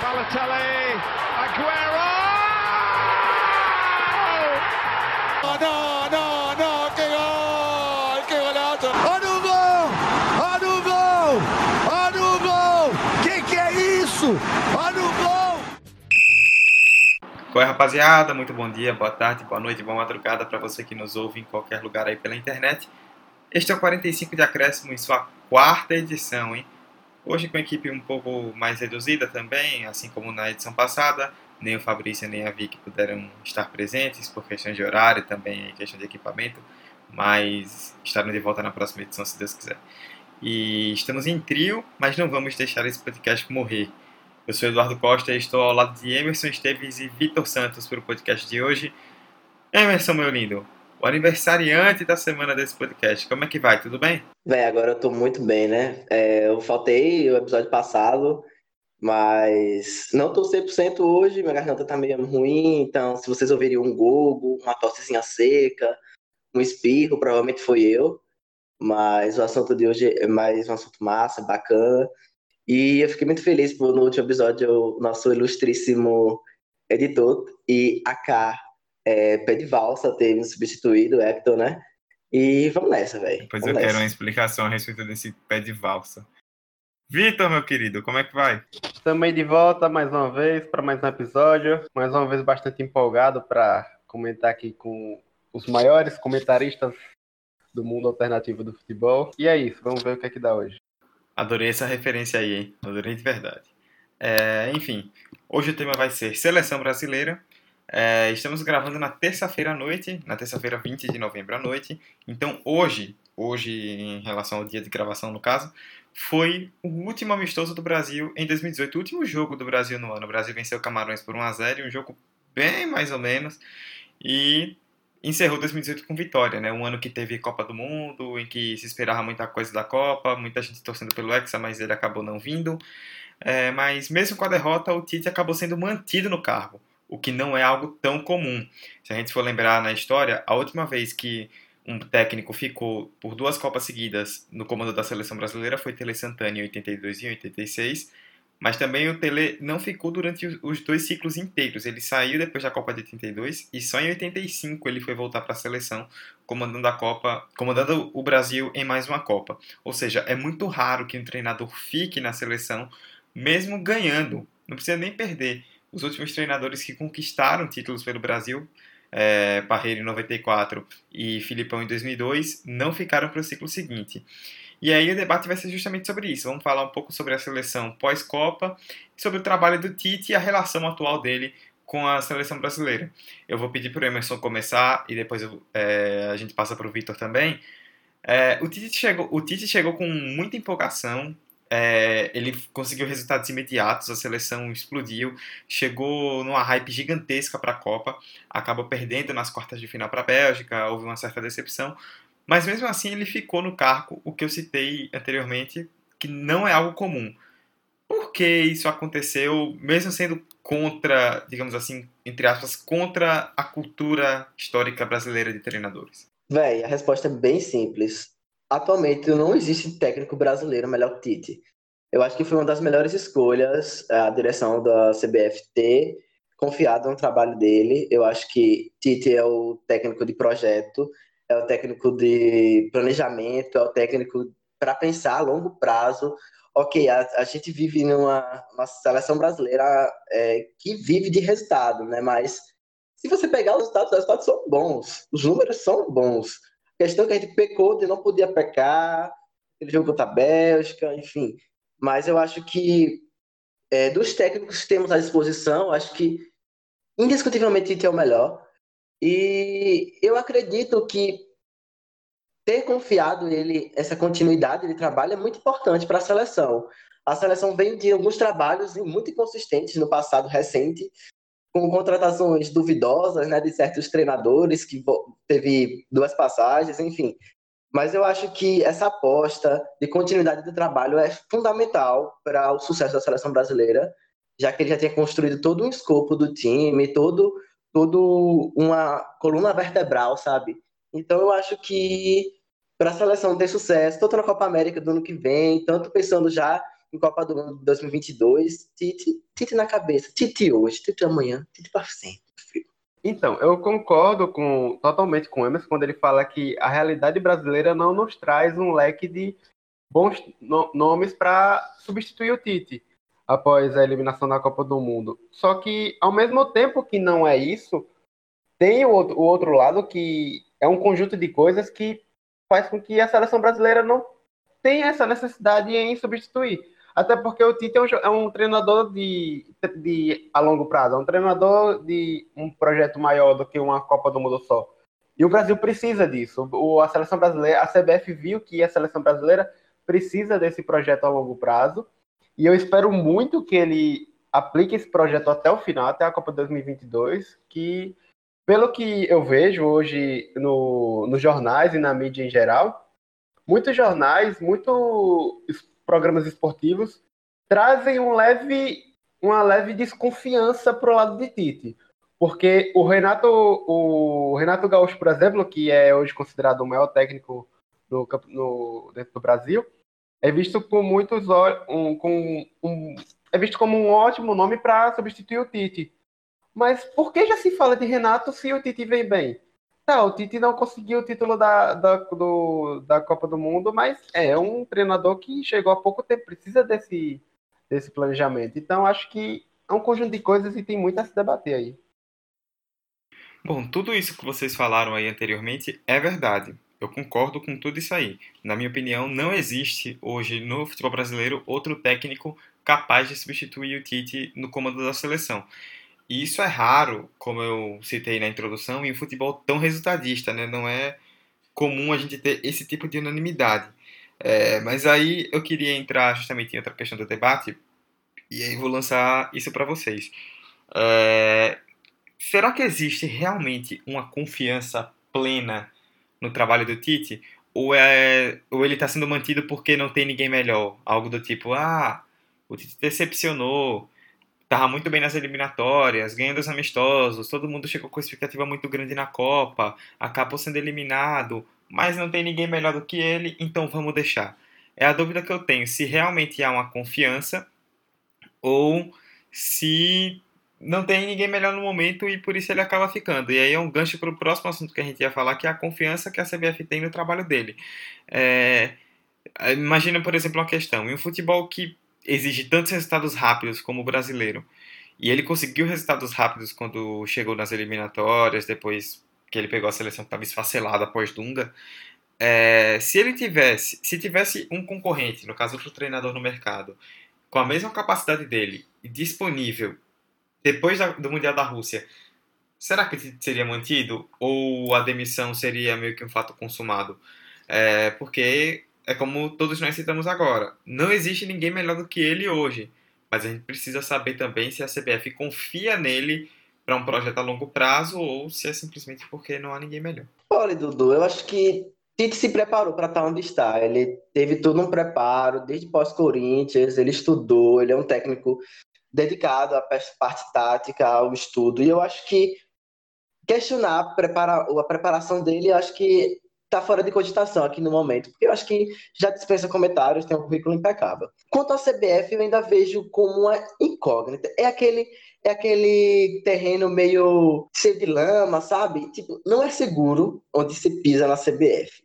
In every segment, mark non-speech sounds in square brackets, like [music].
Balotelli, Aguero! Oh, no, no, no, que gol, que golazo. Olha o gol! Olha o gol! Olha o gol! Que que é isso? Olha o gol! Oi, rapaziada, muito bom dia, boa tarde, boa noite, boa madrugada para você que nos ouve em qualquer lugar aí pela internet. Este é o 45 de acréscimo em sua quarta edição, hein? Hoje com a equipe um pouco mais reduzida também, assim como na edição passada. Nem o Fabrício nem a Vicky puderam estar presentes por questões de horário também, questão de equipamento, mas estarão de volta na próxima edição, se Deus quiser. E estamos em trio, mas não vamos deixar esse podcast morrer. Eu sou Eduardo Costa e estou ao lado de Emerson Esteves e Vitor Santos para o podcast de hoje. Emerson, meu lindo, o aniversariante da semana desse podcast. Como é que vai? Tudo bem? Bem, agora eu tô muito bem, né? É, eu faltei o episódio passado, mas não tô 100% hoje, minha garganta tá meio ruim, então se vocês ouvirem um gogo, uma tossezinha seca, um espirro, provavelmente foi eu. Mas o assunto de hoje é mais um assunto massa, bacana. E eu fiquei muito feliz por no último episódio o nosso ilustríssimo editor e AK é, pé de valsa ter me substituído, o Hector, né? E vamos nessa, velho. Depois vamos eu nessa. quero uma explicação a respeito desse pé de valsa. Vitor, meu querido, como é que vai? Estamos aí de volta mais uma vez para mais um episódio. Mais uma vez bastante empolgado para comentar aqui com os maiores comentaristas do mundo alternativo do futebol. E é isso, vamos ver o que é que dá hoje. Adorei essa referência aí, hein? Adorei de verdade. É, enfim, hoje o tema vai ser Seleção Brasileira. É, estamos gravando na terça-feira à noite, na terça-feira 20 de novembro à noite. Então hoje, hoje em relação ao dia de gravação no caso, foi o último amistoso do Brasil em 2018, o último jogo do Brasil no ano. O Brasil venceu Camarões por 1 a 0, um jogo bem mais ou menos, e encerrou 2018 com vitória, né? Um ano que teve Copa do Mundo, em que se esperava muita coisa da Copa, muita gente torcendo pelo Hexa, mas ele acabou não vindo. É, mas mesmo com a derrota, o Tite acabou sendo mantido no cargo, o que não é algo tão comum. Se a gente for lembrar na história, a última vez que um técnico ficou por duas Copas seguidas no comando da seleção brasileira foi Tele Santana em 82 e 86, mas também o Tele não ficou durante os dois ciclos inteiros. Ele saiu depois da Copa de 82 e só em 85 ele foi voltar para a seleção, comandando a Copa, comandando o Brasil em mais uma Copa. Ou seja, é muito raro que um treinador fique na seleção mesmo ganhando. Não precisa nem perder. Os últimos treinadores que conquistaram títulos pelo Brasil é, Parreira em 94 e Filipão em 2002, não ficaram para o ciclo seguinte. E aí o debate vai ser justamente sobre isso. Vamos falar um pouco sobre a seleção pós-Copa, sobre o trabalho do Tite e a relação atual dele com a seleção brasileira. Eu vou pedir para o Emerson começar e depois eu, é, a gente passa para o Vitor também. É, o, Tite chegou, o Tite chegou com muita empolgação, é, ele conseguiu resultados imediatos, a seleção explodiu, chegou numa hype gigantesca para a Copa, acabou perdendo nas quartas de final para a Bélgica, houve uma certa decepção, mas mesmo assim ele ficou no cargo, o que eu citei anteriormente, que não é algo comum. Por que isso aconteceu, mesmo sendo contra, digamos assim, entre aspas, contra a cultura histórica brasileira de treinadores? Véi, a resposta é bem simples. Atualmente não existe técnico brasileiro melhor que Tite. Eu acho que foi uma das melhores escolhas a direção da CBF ter confiado no trabalho dele. Eu acho que Tite é o técnico de projeto, é o técnico de planejamento, é o técnico para pensar a longo prazo. Ok, a, a gente vive numa, numa seleção brasileira é, que vive de resultado, né? Mas se você pegar os resultados, os resultados são bons, os números são bons. Questão que a gente pecou de não podia pecar, ele jogou contra a Bélgica, enfim. Mas eu acho que é, dos técnicos que temos à disposição, acho que indiscutivelmente Tite é o melhor. E eu acredito que ter confiado ele essa continuidade de trabalho é muito importante para a seleção. A seleção vem de alguns trabalhos muito inconsistentes no passado recente, com contratações duvidosas, né, de certos treinadores que teve duas passagens, enfim. Mas eu acho que essa aposta de continuidade do trabalho é fundamental para o sucesso da seleção brasileira, já que ele já tinha construído todo um escopo do time, todo, todo uma coluna vertebral, sabe? Então eu acho que para a seleção ter sucesso, tanto na Copa América do ano que vem, tanto pensando já em Copa do Mundo 2022. Tite, Tite na cabeça. Tite hoje, Tite amanhã, Tite para sempre. Então, eu concordo com, totalmente com o Emerson quando ele fala que a realidade brasileira não nos traz um leque de bons no, nomes para substituir o Tite após a eliminação da Copa do Mundo. Só que, ao mesmo tempo que não é isso, tem o outro, o outro lado que é um conjunto de coisas que faz com que a seleção brasileira não tenha essa necessidade em substituir. Até porque o Tite é um, é um treinador de, de, a longo prazo, é um treinador de um projeto maior do que uma Copa do Mundo só. E o Brasil precisa disso. O, a seleção brasileira, a CBF viu que a seleção brasileira precisa desse projeto a longo prazo. E eu espero muito que ele aplique esse projeto até o final, até a Copa 2022, que pelo que eu vejo hoje no, nos jornais e na mídia em geral, muitos jornais, muitos programas esportivos trazem um leve, uma leve desconfiança para o lado de Tite. Porque o Renato, o Renato Gaúcho, por exemplo, que é hoje considerado o maior técnico no, no, dentro do Brasil, é visto com muitos um, com um, é visto como um ótimo nome para substituir o Tite. Mas por que já se fala de Renato se o Tite vem bem? O Tite não conseguiu o título da, da, do, da Copa do Mundo, mas é um treinador que chegou há pouco tempo, precisa desse, desse planejamento. Então, acho que é um conjunto de coisas e tem muito a se debater aí. Bom, tudo isso que vocês falaram aí anteriormente é verdade. Eu concordo com tudo isso aí. Na minha opinião, não existe hoje no futebol brasileiro outro técnico capaz de substituir o Tite no comando da seleção. E isso é raro, como eu citei na introdução, em um futebol tão resultadista, né? Não é comum a gente ter esse tipo de unanimidade. É, mas aí eu queria entrar justamente em outra questão do debate, e aí vou lançar isso para vocês. É, será que existe realmente uma confiança plena no trabalho do Tite? Ou, é, ou ele está sendo mantido porque não tem ninguém melhor? Algo do tipo, ah, o Tite decepcionou, estava muito bem nas eliminatórias, ganhando os amistosos, todo mundo chegou com expectativa muito grande na Copa, acabou sendo eliminado, mas não tem ninguém melhor do que ele, então vamos deixar. É a dúvida que eu tenho, se realmente há uma confiança ou se não tem ninguém melhor no momento e por isso ele acaba ficando. E aí é um gancho para o próximo assunto que a gente ia falar, que é a confiança que a CBF tem no trabalho dele. É... Imagina, por exemplo, uma questão. Em um futebol que exige tantos resultados rápidos como o brasileiro. E ele conseguiu resultados rápidos quando chegou nas eliminatórias, depois que ele pegou a seleção que estava esfacelada após Dunga. É, se ele tivesse, se tivesse um concorrente, no caso outro treinador no mercado, com a mesma capacidade dele disponível depois da, do Mundial da Rússia, será que seria mantido ou a demissão seria meio que um fato consumado? É, porque é como todos nós citamos agora. Não existe ninguém melhor do que ele hoje. Mas a gente precisa saber também se a CBF confia nele para um projeto a longo prazo ou se é simplesmente porque não há ninguém melhor. Olha, Dudu, eu acho que Tite se preparou para estar onde está. Ele teve todo um preparo, desde pós-Corinthians, ele estudou, ele é um técnico dedicado à parte tática, ao estudo. E eu acho que questionar a preparação dele, eu acho que tá fora de cogitação aqui no momento, porque eu acho que já dispensa comentários, tem um currículo impecável. Quanto à CBF, eu ainda vejo como uma incógnita. É aquele é aquele terreno meio cheio de lama, sabe? Tipo, não é seguro onde se pisa na CBF.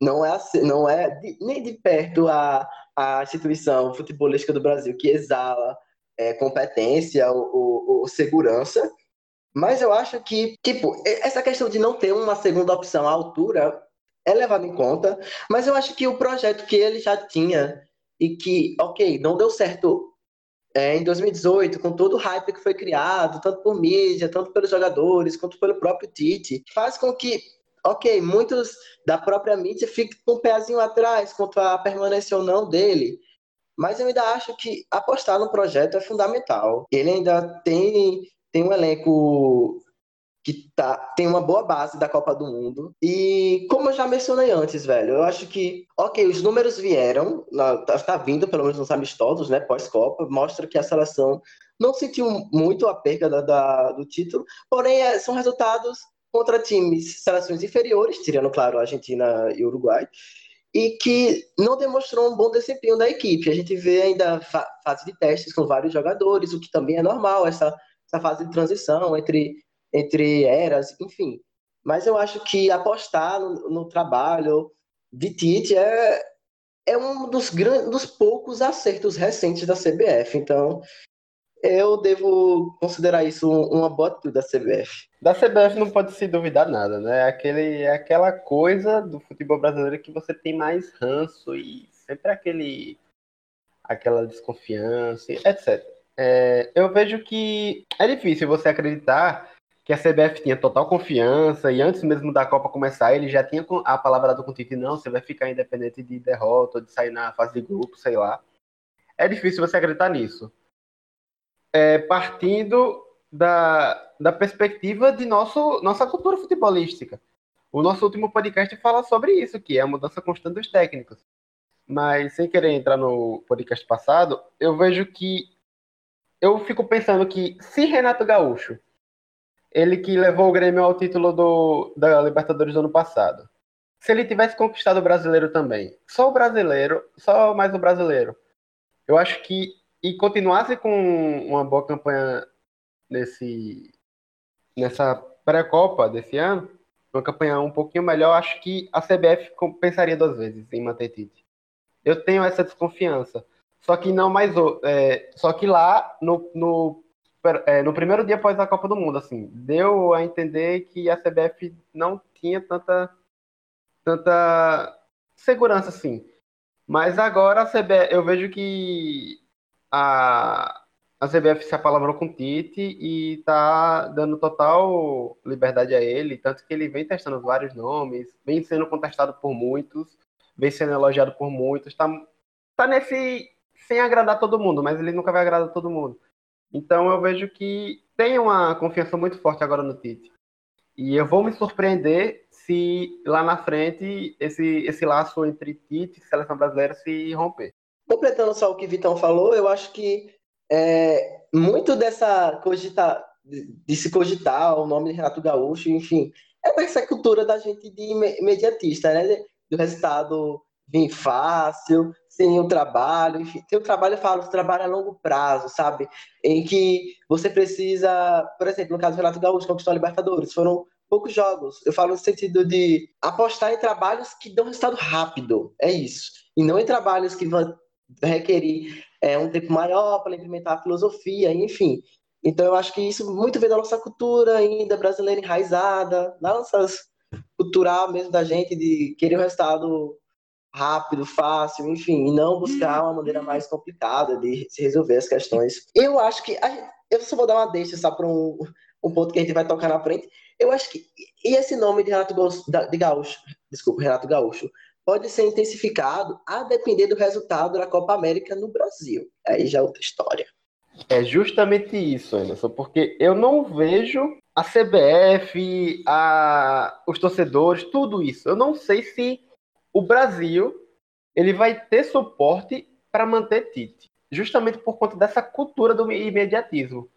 Não é, não é de, nem de perto a, a instituição futebolística do Brasil que exala é, competência ou, ou, ou segurança. Mas eu acho que, tipo, essa questão de não ter uma segunda opção à altura é levado em conta, mas eu acho que o projeto que ele já tinha e que, ok, não deu certo é, em 2018, com todo o hype que foi criado, tanto por mídia, tanto pelos jogadores, quanto pelo próprio Tite, faz com que, ok, muitos da própria mídia fiquem com um pezinho atrás quanto a permanência ou não dele. Mas eu ainda acho que apostar no projeto é fundamental. Ele ainda tem, tem um elenco que tá, tem uma boa base da Copa do Mundo. E como eu já mencionei antes, velho, eu acho que, ok, os números vieram, tá, tá vindo pelo menos nos amistosos, né, pós-Copa, mostra que a seleção não sentiu muito a perda da, da, do título, porém é, são resultados contra times, seleções inferiores, tirando, claro, Argentina e Uruguai. e que não demonstrou um bom desempenho da equipe. A gente vê ainda fa fase de testes com vários jogadores, o que também é normal, essa, essa fase de transição entre, entre eras, enfim. Mas eu acho que apostar no, no trabalho de Tite é, é um dos, grandes, dos poucos acertos recentes da CBF. Então, eu devo considerar isso uma boa atitude da CBF. Da CBF não pode se duvidar nada, né? É aquele, é aquela coisa do futebol brasileiro que você tem mais ranço e sempre aquele aquela desconfiança, etc. É, eu vejo que é difícil você acreditar que a CBF tinha total confiança e antes mesmo da Copa começar ele já tinha a palavra do Tite, não, você vai ficar independente de derrota de sair na fase de grupo, sei lá. É difícil você acreditar nisso é, partindo da, da perspectiva de nosso, nossa cultura futebolística. O nosso último podcast fala sobre isso, que é a mudança constante dos técnicos. Mas sem querer entrar no podcast passado, eu vejo que eu fico pensando que se Renato Gaúcho, ele que levou o Grêmio ao título do, da Libertadores do ano passado, se ele tivesse conquistado o brasileiro também, só o brasileiro, só mais o brasileiro, eu acho que e continuasse com uma boa campanha nesse nessa pré-copa desse ano, uma campanha um pouquinho melhor, acho que a CBF pensaria duas vezes em manter Tite. Eu tenho essa desconfiança. Só que não mais é, só que lá no, no, é, no primeiro dia após a Copa do Mundo, assim, deu a entender que a CBF não tinha tanta tanta segurança assim. Mas agora a CBF, eu vejo que a, a CBF se apalavrou com o Tite e está dando total liberdade a ele, tanto que ele vem testando vários nomes, vem sendo contestado por muitos, vem sendo elogiado por muitos, está tá nesse sem agradar todo mundo, mas ele nunca vai agradar todo mundo. Então eu vejo que tem uma confiança muito forte agora no Tite. E eu vou me surpreender se lá na frente esse, esse laço entre Tite e seleção brasileira se romper. Completando só o que Vitão falou, eu acho que é, muito dessa cogita, de se cogitar o nome de Renato Gaúcho, enfim, é dessa cultura da gente de imediatista, né? Do resultado vir fácil, sem o trabalho, enfim, tem o trabalho, eu falo, o trabalho a longo prazo, sabe? Em que você precisa, por exemplo, no caso do Renato Gaúcho, conquistou a Libertadores, foram poucos jogos. Eu falo no sentido de apostar em trabalhos que dão resultado rápido, é isso. E não em trabalhos que vão requerir é, um tempo maior para implementar a filosofia, enfim. Então, eu acho que isso muito vem da nossa cultura ainda brasileira enraizada, da nossa cultural mesmo da gente, de querer um resultado rápido, fácil, enfim, e não buscar uma maneira mais complicada de se resolver as questões. Eu acho que. Eu só vou dar uma deixa só para um, um ponto que a gente vai tocar na frente. Eu acho que. E esse nome de Renato Gaúcho, de Gaúcho desculpa, Renato Gaúcho, pode ser intensificado a depender do resultado da Copa América no Brasil. Aí já é outra história. É justamente isso, Anderson, porque eu não vejo a CBF, a, os torcedores, tudo isso. Eu não sei se o Brasil ele vai ter suporte para manter Tite, justamente por conta dessa cultura do imediatismo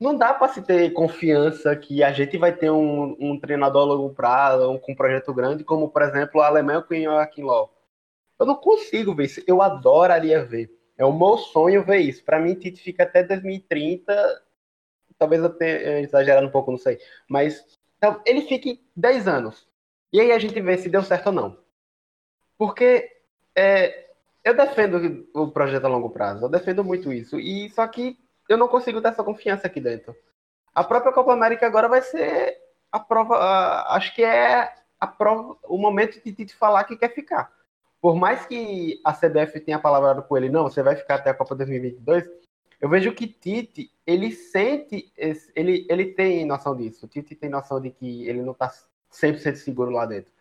não dá para se ter confiança que a gente vai ter um, um treinador a longo prazo, um, com um projeto grande, como, por exemplo, a Alemanha com o Joachim Löw. Eu não consigo ver isso. Eu adoraria ver. É o meu sonho ver isso. Para mim, Tite fica até 2030. Talvez eu tenha exagerado um pouco, não sei. Mas então, ele fique 10 anos. E aí a gente vê se deu certo ou não. Porque é, eu defendo o projeto a longo prazo. Eu defendo muito isso. E só que eu não consigo ter essa confiança aqui dentro. A própria Copa América agora vai ser a prova, acho que é a prova, o momento de Tite falar que quer ficar. Por mais que a CBF tenha palavra com ele, não, você vai ficar até a Copa 2022, eu vejo que Tite, ele sente, esse, ele, ele tem noção disso. Tite tem noção de que ele não está 100% seguro lá dentro.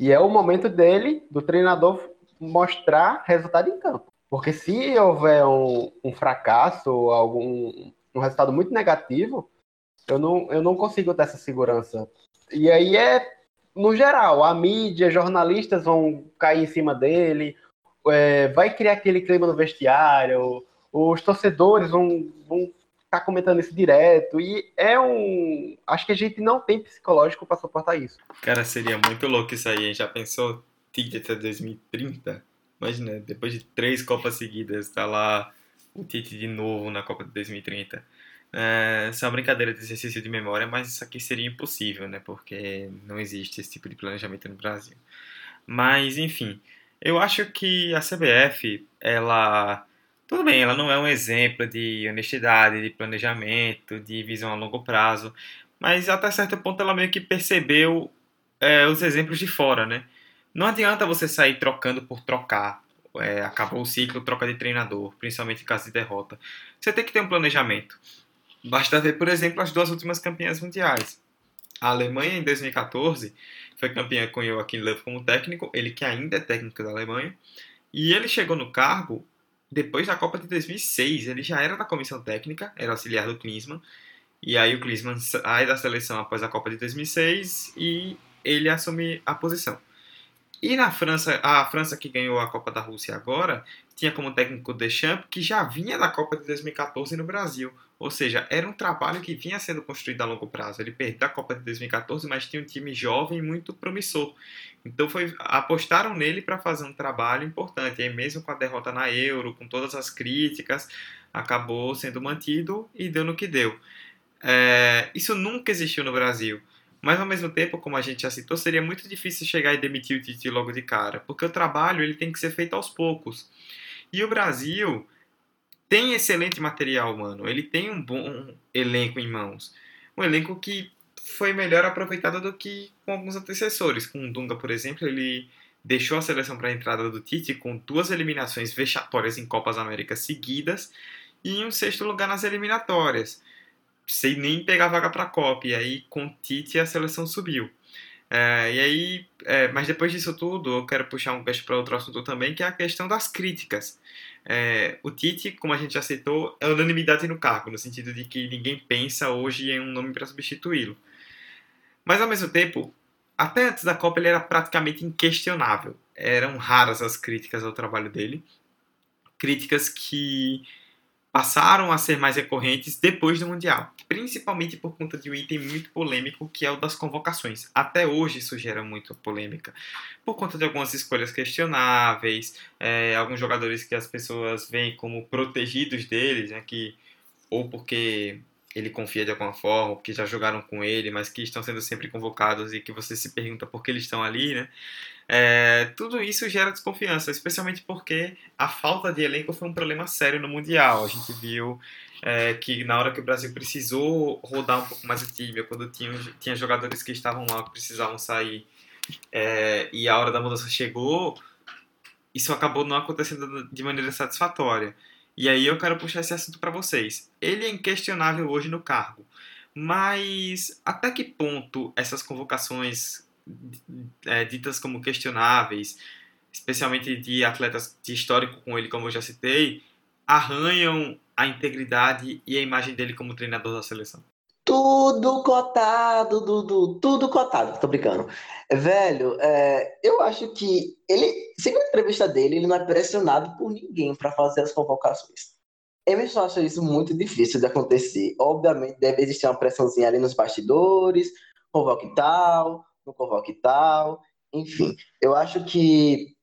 E é o momento dele, do treinador, mostrar resultado em campo. Porque se houver um, um fracasso, algum um resultado muito negativo, eu não, eu não consigo ter essa segurança. E aí é, no geral, a mídia, jornalistas vão cair em cima dele, é, vai criar aquele clima no vestiário, os torcedores vão, vão tá comentando isso direto, e é um. Acho que a gente não tem psicológico para suportar isso. Cara, seria muito louco isso aí, hein? Já pensou? Tite até 2030. Imagina, depois de três Copas seguidas, tá lá o Tite de novo na Copa de 2030. É, essa é uma brincadeira de exercício de memória, mas isso aqui seria impossível, né? Porque não existe esse tipo de planejamento no Brasil. Mas, enfim, eu acho que a CBF, ela. Tudo bem, ela não é um exemplo de honestidade, de planejamento, de visão a longo prazo, mas até certo ponto ela meio que percebeu é, os exemplos de fora, né? Não adianta você sair trocando por trocar. É, acabou o ciclo, troca de treinador, principalmente em caso de derrota. Você tem que ter um planejamento. Basta ver, por exemplo, as duas últimas campeãs mundiais. A Alemanha, em 2014, foi campeã com Joachim Löw como técnico, ele que ainda é técnico da Alemanha. E ele chegou no cargo depois da Copa de 2006. Ele já era da comissão técnica, era auxiliar do Klinsmann. E aí o Klinsmann sai da seleção após a Copa de 2006 e ele assume a posição. E na França, a França que ganhou a Copa da Rússia agora, tinha como técnico Deschamps, que já vinha da Copa de 2014 no Brasil. Ou seja, era um trabalho que vinha sendo construído a longo prazo. Ele perdeu a Copa de 2014, mas tinha um time jovem muito promissor. Então foi, apostaram nele para fazer um trabalho importante. E aí mesmo com a derrota na Euro, com todas as críticas, acabou sendo mantido e deu no que deu. É, isso nunca existiu no Brasil. Mas ao mesmo tempo, como a gente já citou, seria muito difícil chegar e demitir o Tite logo de cara, porque o trabalho ele tem que ser feito aos poucos. E o Brasil tem excelente material, mano. Ele tem um bom elenco em mãos. Um elenco que foi melhor aproveitado do que com alguns antecessores. Com o Dunga, por exemplo, ele deixou a seleção para a entrada do Tite com duas eliminações vexatórias em Copas Américas seguidas e um sexto lugar nas eliminatórias sem nem pegar vaga para a Copa. E aí, com o Tite, a seleção subiu. É, e aí, é, mas depois disso tudo, eu quero puxar um peixe para outro assunto também, que é a questão das críticas. É, o Tite, como a gente já citou, é unanimidade no cargo, no sentido de que ninguém pensa hoje em um nome para substituí-lo. Mas ao mesmo tempo, até antes da Copa ele era praticamente inquestionável. Eram raras as críticas ao trabalho dele, críticas que passaram a ser mais recorrentes depois do Mundial, principalmente por conta de um item muito polêmico que é o das convocações. Até hoje isso gera muita polêmica, por conta de algumas escolhas questionáveis, é, alguns jogadores que as pessoas veem como protegidos deles, né, que, ou porque ele confia de alguma forma, porque já jogaram com ele, mas que estão sendo sempre convocados e que você se pergunta por que eles estão ali, né? É, tudo isso gera desconfiança, especialmente porque a falta de elenco foi um problema sério no Mundial. A gente viu é, que na hora que o Brasil precisou rodar um pouco mais o time, quando tinha, tinha jogadores que estavam lá que precisavam sair é, e a hora da mudança chegou, isso acabou não acontecendo de maneira satisfatória. E aí eu quero puxar esse assunto para vocês. Ele é inquestionável hoje no cargo, mas até que ponto essas convocações é, ditas como questionáveis, especialmente de atletas de histórico com ele, como eu já citei, arranham a integridade e a imagem dele como treinador da seleção. Tudo cotado, Dudu, tudo cotado, tô brincando. Velho, é, eu acho que ele, segundo a entrevista dele, ele não é pressionado por ninguém para fazer as convocações. Emerson acha isso muito difícil de acontecer. Obviamente, deve existir uma pressãozinha ali nos bastidores, convoque tal, não convoque tal, enfim. Eu acho que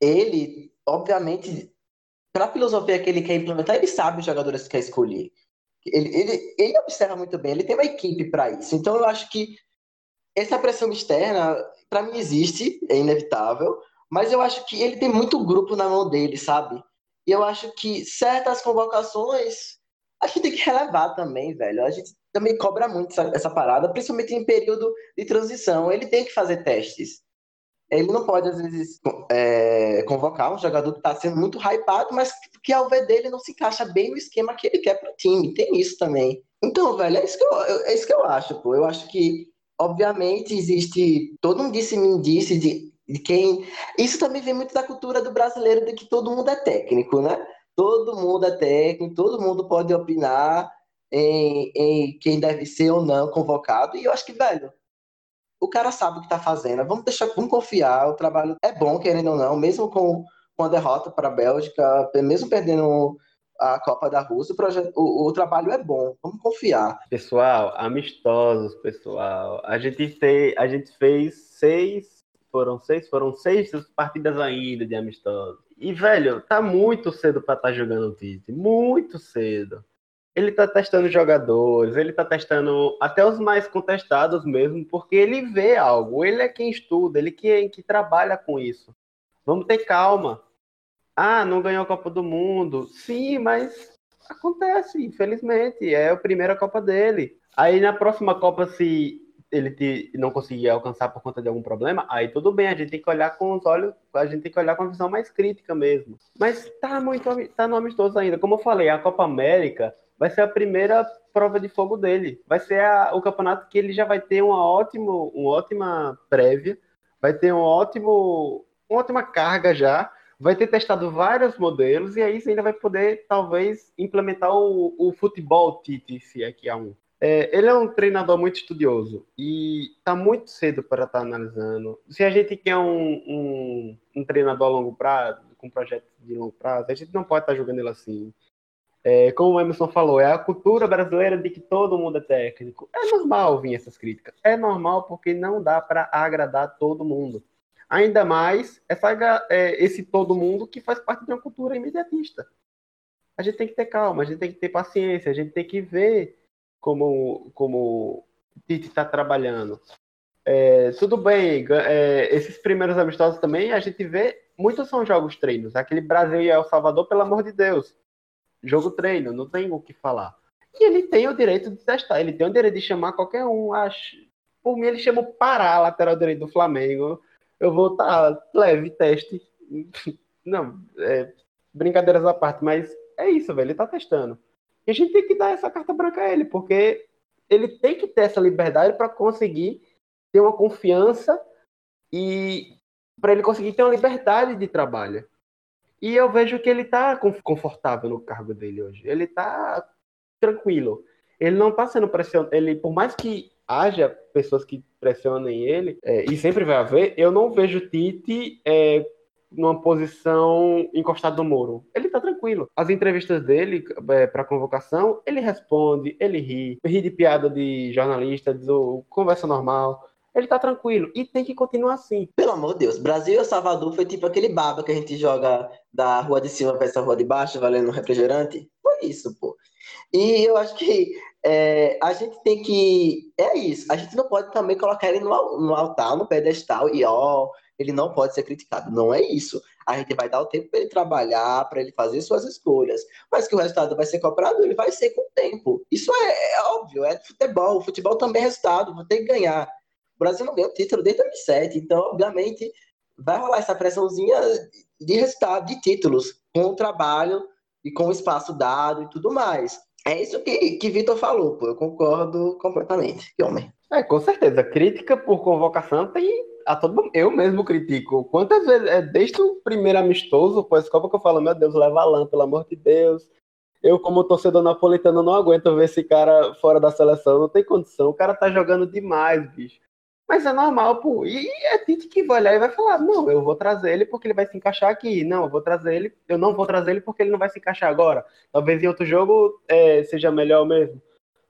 ele, obviamente, para a filosofia que ele quer implementar, ele sabe os jogadores que quer escolher. Ele, ele, ele observa muito bem, ele tem uma equipe para isso. Então eu acho que essa pressão externa, para mim, existe, é inevitável, mas eu acho que ele tem muito grupo na mão dele, sabe? E eu acho que certas convocações a gente tem que relevar também, velho. A gente também cobra muito essa, essa parada, principalmente em período de transição. Ele tem que fazer testes. Ele não pode, às vezes, é, convocar um jogador que está sendo muito hypado, mas que ao ver dele não se encaixa bem no esquema que ele quer para o time. Tem isso também. Então, velho, é isso que eu, é isso que eu acho, pô. Eu acho que, obviamente, existe todo um disse-me-disse de, de quem. Isso também vem muito da cultura do brasileiro, de que todo mundo é técnico, né? Todo mundo é técnico, todo mundo pode opinar em, em quem deve ser ou não convocado. E eu acho que, velho, o cara sabe o que está fazendo. Vamos deixar, vamos confiar. O trabalho é bom, querendo ou não, mesmo com, com a derrota para a Bélgica, mesmo perdendo a Copa da Rússia, o, projeto, o, o, trabalho é bom. Vamos confiar. Pessoal, amistosos, pessoal. A gente, fez, a gente fez seis foram seis, foram seis partidas ainda de amistosos. E, velho, tá muito cedo para estar tá jogando o Tite. Muito cedo. Ele tá testando jogadores, ele tá testando até os mais contestados mesmo, porque ele vê algo. Ele é quem estuda, ele é, que trabalha com isso. Vamos ter calma. Ah, não ganhou a Copa do Mundo. Sim, mas acontece, infelizmente. É a primeira Copa dele. Aí na próxima Copa, se ele te, não conseguir alcançar por conta de algum problema, aí tudo bem, a gente tem que olhar com os olhos, a gente tem que olhar com a visão mais crítica mesmo. Mas tá muito, tá no amistoso ainda. Como eu falei, a Copa América vai ser a primeira prova de fogo dele. Vai ser a, o campeonato que ele já vai ter uma, ótimo, uma ótima prévia, vai ter um ótimo, uma ótima carga já, vai ter testado vários modelos e aí você ainda vai poder, talvez, implementar o, o futebol Tite, se é que há um. É, ele é um treinador muito estudioso e está muito cedo para estar tá analisando. Se a gente quer um, um, um, treinador a longo prazo, com projetos de longo prazo, a gente não pode estar tá jogando ele assim. É, como o Emerson falou, é a cultura brasileira de que todo mundo é técnico. É normal vir essas críticas. É normal porque não dá para agradar todo mundo. Ainda mais essa, é, esse todo mundo que faz parte de uma cultura imediatista. A gente tem que ter calma, a gente tem que ter paciência, a gente tem que ver como, como Tite está trabalhando. É, tudo bem, é, esses primeiros amistosos também a gente vê, muitos são jogos treinos. Aquele Brasil e El Salvador, pelo amor de Deus, jogo treino, não tem o que falar. E ele tem o direito de testar, ele tem o direito de chamar qualquer um. Acho, por mim, ele chama o Pará, lateral direito do Flamengo. Eu vou estar tá, leve, teste. [laughs] Não, é, brincadeiras à parte, mas é isso, velho. Ele tá testando. E a gente tem que dar essa carta branca a ele, porque ele tem que ter essa liberdade para conseguir ter uma confiança e para ele conseguir ter uma liberdade de trabalho. E eu vejo que ele está confortável no cargo dele hoje. Ele está tranquilo. Ele não está sendo pressionado. Ele, por mais que haja pessoas que pressionem ele, é, e sempre vai haver, eu não vejo Tite é, numa posição encostado no muro. Ele tá tranquilo. As entrevistas dele é, para convocação, ele responde, ele ri, ri de piada de jornalista, conversa normal. Ele tá tranquilo e tem que continuar assim. Pelo amor de Deus, Brasil e Salvador foi tipo aquele baba que a gente joga da rua de cima para essa rua de baixo, valendo refrigerante. Foi isso, pô. E eu acho que é, a gente tem que. É isso. A gente não pode também colocar ele no, no altar, no pedestal e ó, ele não pode ser criticado. Não é isso. A gente vai dar o tempo para ele trabalhar, para ele fazer suas escolhas. Mas que o resultado vai ser cobrado, ele vai ser com o tempo. Isso é, é óbvio, é futebol. O futebol também é resultado, vou ter que ganhar. O Brasil não ganhou título desde 2007, então, obviamente, vai rolar essa pressãozinha de resultado, de títulos, com o trabalho e com o espaço dado e tudo mais. É isso que, que Vitor falou, pô. Eu concordo completamente. Que homem. É, com certeza. Crítica por convocação tem a todo Eu mesmo critico. Quantas vezes, é, desde o primeiro amistoso, pós-Copa, que eu falo, meu Deus, leva lã, pelo amor de Deus. Eu, como torcedor napolitano, não aguento ver esse cara fora da seleção. Não tem condição. O cara tá jogando demais, bicho. Mas é normal, pô. E é Tite que vai olhar e vai falar: não, eu vou trazer ele porque ele vai se encaixar aqui. Não, eu vou trazer ele. Eu não vou trazer ele porque ele não vai se encaixar agora. Talvez em outro jogo é, seja melhor mesmo.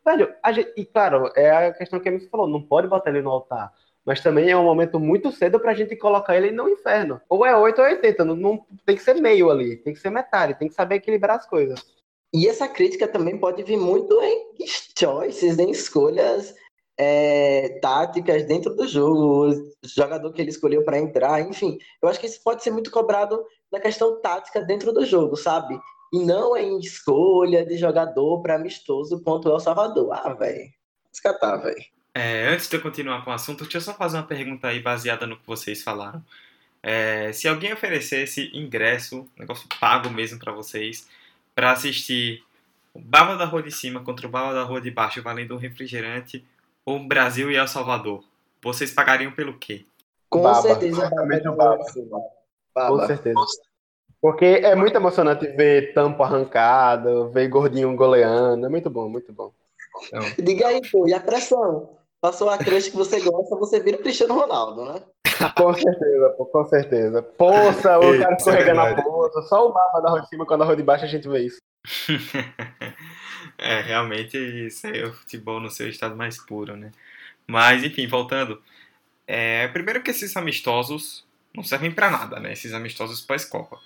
Velho, gente, e claro, é a questão que a falou: não pode botar ele no altar. Mas também é um momento muito cedo pra gente colocar ele no inferno. Ou é 8 ou 80, não, não tem que ser meio ali, tem que ser metade, tem que saber equilibrar as coisas. E essa crítica também pode vir muito em choices, em escolhas é, táticas dentro do jogo, o jogador que ele escolheu para entrar, enfim. Eu acho que isso pode ser muito cobrado na questão tática dentro do jogo, sabe? E não em escolha de jogador para amistoso contra o El Salvador. Ah, velho. Escatar, velho. É, antes de eu continuar com o assunto, deixa eu só fazer uma pergunta aí baseada no que vocês falaram. É, se alguém oferecesse ingresso, negócio pago mesmo para vocês, para assistir o Baba da Rua de Cima contra o Baba da Rua de Baixo valendo um refrigerante, ou Brasil e El Salvador, vocês pagariam pelo quê? Com Baba. certeza, Baba. Baba. Com certeza. Porque é muito emocionante ver tampo arrancado, ver gordinho goleando. É muito bom, muito bom. Então... [laughs] Diga aí, pô, e a pressão? Passou a crush que você gosta, você vira o Cristiano Ronaldo, né? Com certeza, pô, com certeza. Poça, o cara escorregando é a poça, só o mapa da rua de cima, quando a rua de baixo a gente vê isso. [laughs] é, realmente isso é o futebol no seu estado mais puro, né? Mas, enfim, voltando. É, primeiro que esses amistosos não servem para nada, né? Esses amistosos pós-Copa.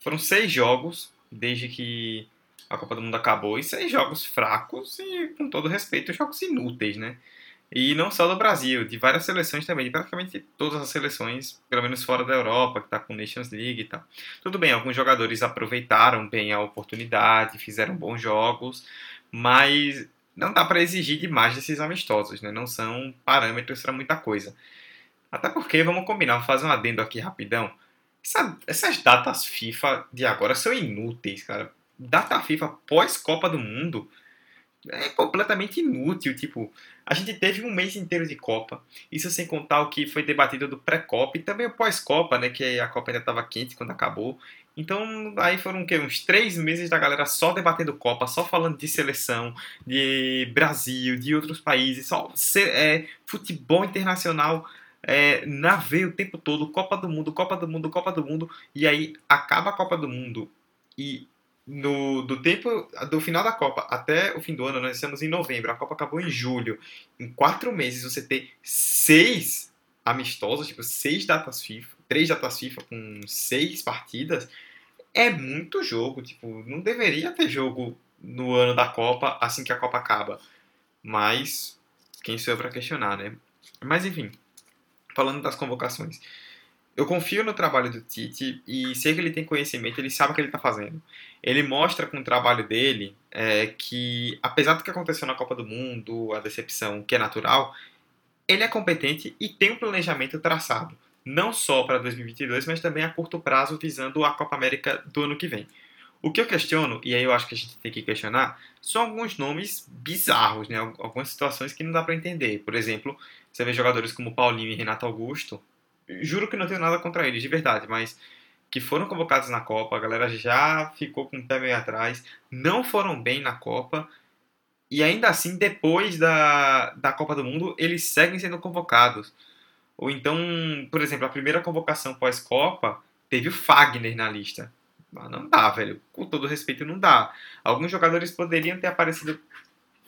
Foram seis jogos desde que a Copa do Mundo acabou e seis jogos fracos e, com todo respeito, jogos inúteis, né? E não só do Brasil, de várias seleções também, de praticamente todas as seleções, pelo menos fora da Europa, que está com Nations League e tal. Tudo bem, alguns jogadores aproveitaram bem a oportunidade, fizeram bons jogos, mas não dá para exigir demais desses amistosos, né? Não são parâmetros para muita coisa. Até porque, vamos combinar, vou fazer um adendo aqui rapidão. Essa, essas datas FIFA de agora são inúteis, cara. Data FIFA pós-Copa do Mundo é completamente inútil. Tipo, a gente teve um mês inteiro de Copa. Isso sem contar o que foi debatido do pré-Copa e também o pós-Copa, né? Que a Copa ainda estava quente quando acabou. Então, aí foram o uns três meses da galera só debatendo Copa, só falando de seleção, de Brasil, de outros países, só é, futebol internacional é, na veia o tempo todo, Copa do Mundo, Copa do Mundo, Copa do Mundo, e aí acaba a Copa do Mundo e no, do tempo do final da Copa até o fim do ano, nós estamos em novembro, a Copa acabou em julho. Em quatro meses você ter seis amistosos, tipo, seis datas FIFA, três datas FIFA com seis partidas, é muito jogo. Tipo, não deveria ter jogo no ano da Copa assim que a Copa acaba. Mas quem sou eu para questionar, né? Mas enfim, falando das convocações. Eu confio no trabalho do Tite e sei que ele tem conhecimento, ele sabe o que ele está fazendo. Ele mostra com o trabalho dele é, que, apesar do que aconteceu na Copa do Mundo, a decepção que é natural, ele é competente e tem um planejamento traçado, não só para 2022, mas também a curto prazo, visando a Copa América do ano que vem. O que eu questiono, e aí eu acho que a gente tem que questionar, são alguns nomes bizarros, né? algumas situações que não dá para entender. Por exemplo, você vê jogadores como Paulinho e Renato Augusto, juro que não tenho nada contra eles, de verdade, mas que foram convocados na Copa, a galera já ficou com o pé meio atrás, não foram bem na Copa, e ainda assim, depois da, da Copa do Mundo, eles seguem sendo convocados. Ou então, por exemplo, a primeira convocação pós-Copa teve o Fagner na lista. Não dá, velho. Com todo respeito, não dá. Alguns jogadores poderiam ter aparecido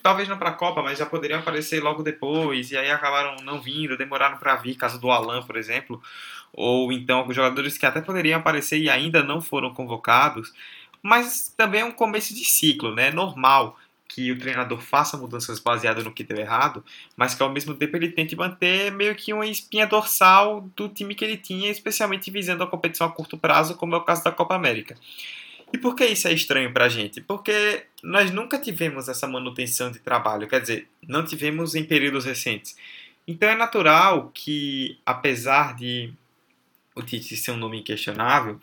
talvez não para a Copa, mas já poderiam aparecer logo depois, e aí acabaram não vindo, demoraram para vir, caso do Alan, por exemplo, ou então jogadores que até poderiam aparecer e ainda não foram convocados, mas também é um começo de ciclo, né? Normal que o treinador faça mudanças baseadas no que deu errado, mas que ao mesmo tempo ele tente manter meio que uma espinha dorsal do time que ele tinha, especialmente visando a competição a curto prazo, como é o caso da Copa América. E por que isso é estranho para a gente? Porque nós nunca tivemos essa manutenção de trabalho, quer dizer, não tivemos em períodos recentes. Então é natural que, apesar de o Tite ser um nome inquestionável,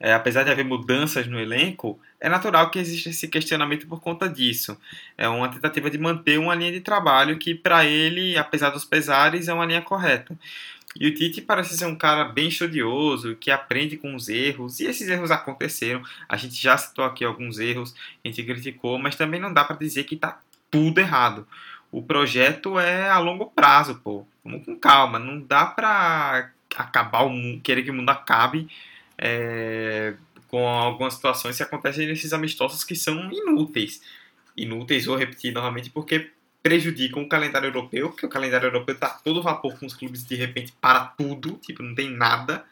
é, apesar de haver mudanças no elenco, é natural que exista esse questionamento por conta disso. É uma tentativa de manter uma linha de trabalho que, para ele, apesar dos pesares, é uma linha correta. E o Tite parece ser um cara bem estudioso, que aprende com os erros, e esses erros aconteceram. A gente já citou aqui alguns erros, a gente criticou, mas também não dá para dizer que está tudo errado. O projeto é a longo prazo, pô. Vamos com calma, não dá para acabar o mundo, querer que o mundo acabe é, com algumas situações que acontecem nesses amistosos que são inúteis. Inúteis, vou repetir novamente, porque prejudicam o calendário europeu, porque o calendário europeu está todo vapor com os clubes de repente para tudo, tipo, não tem nada.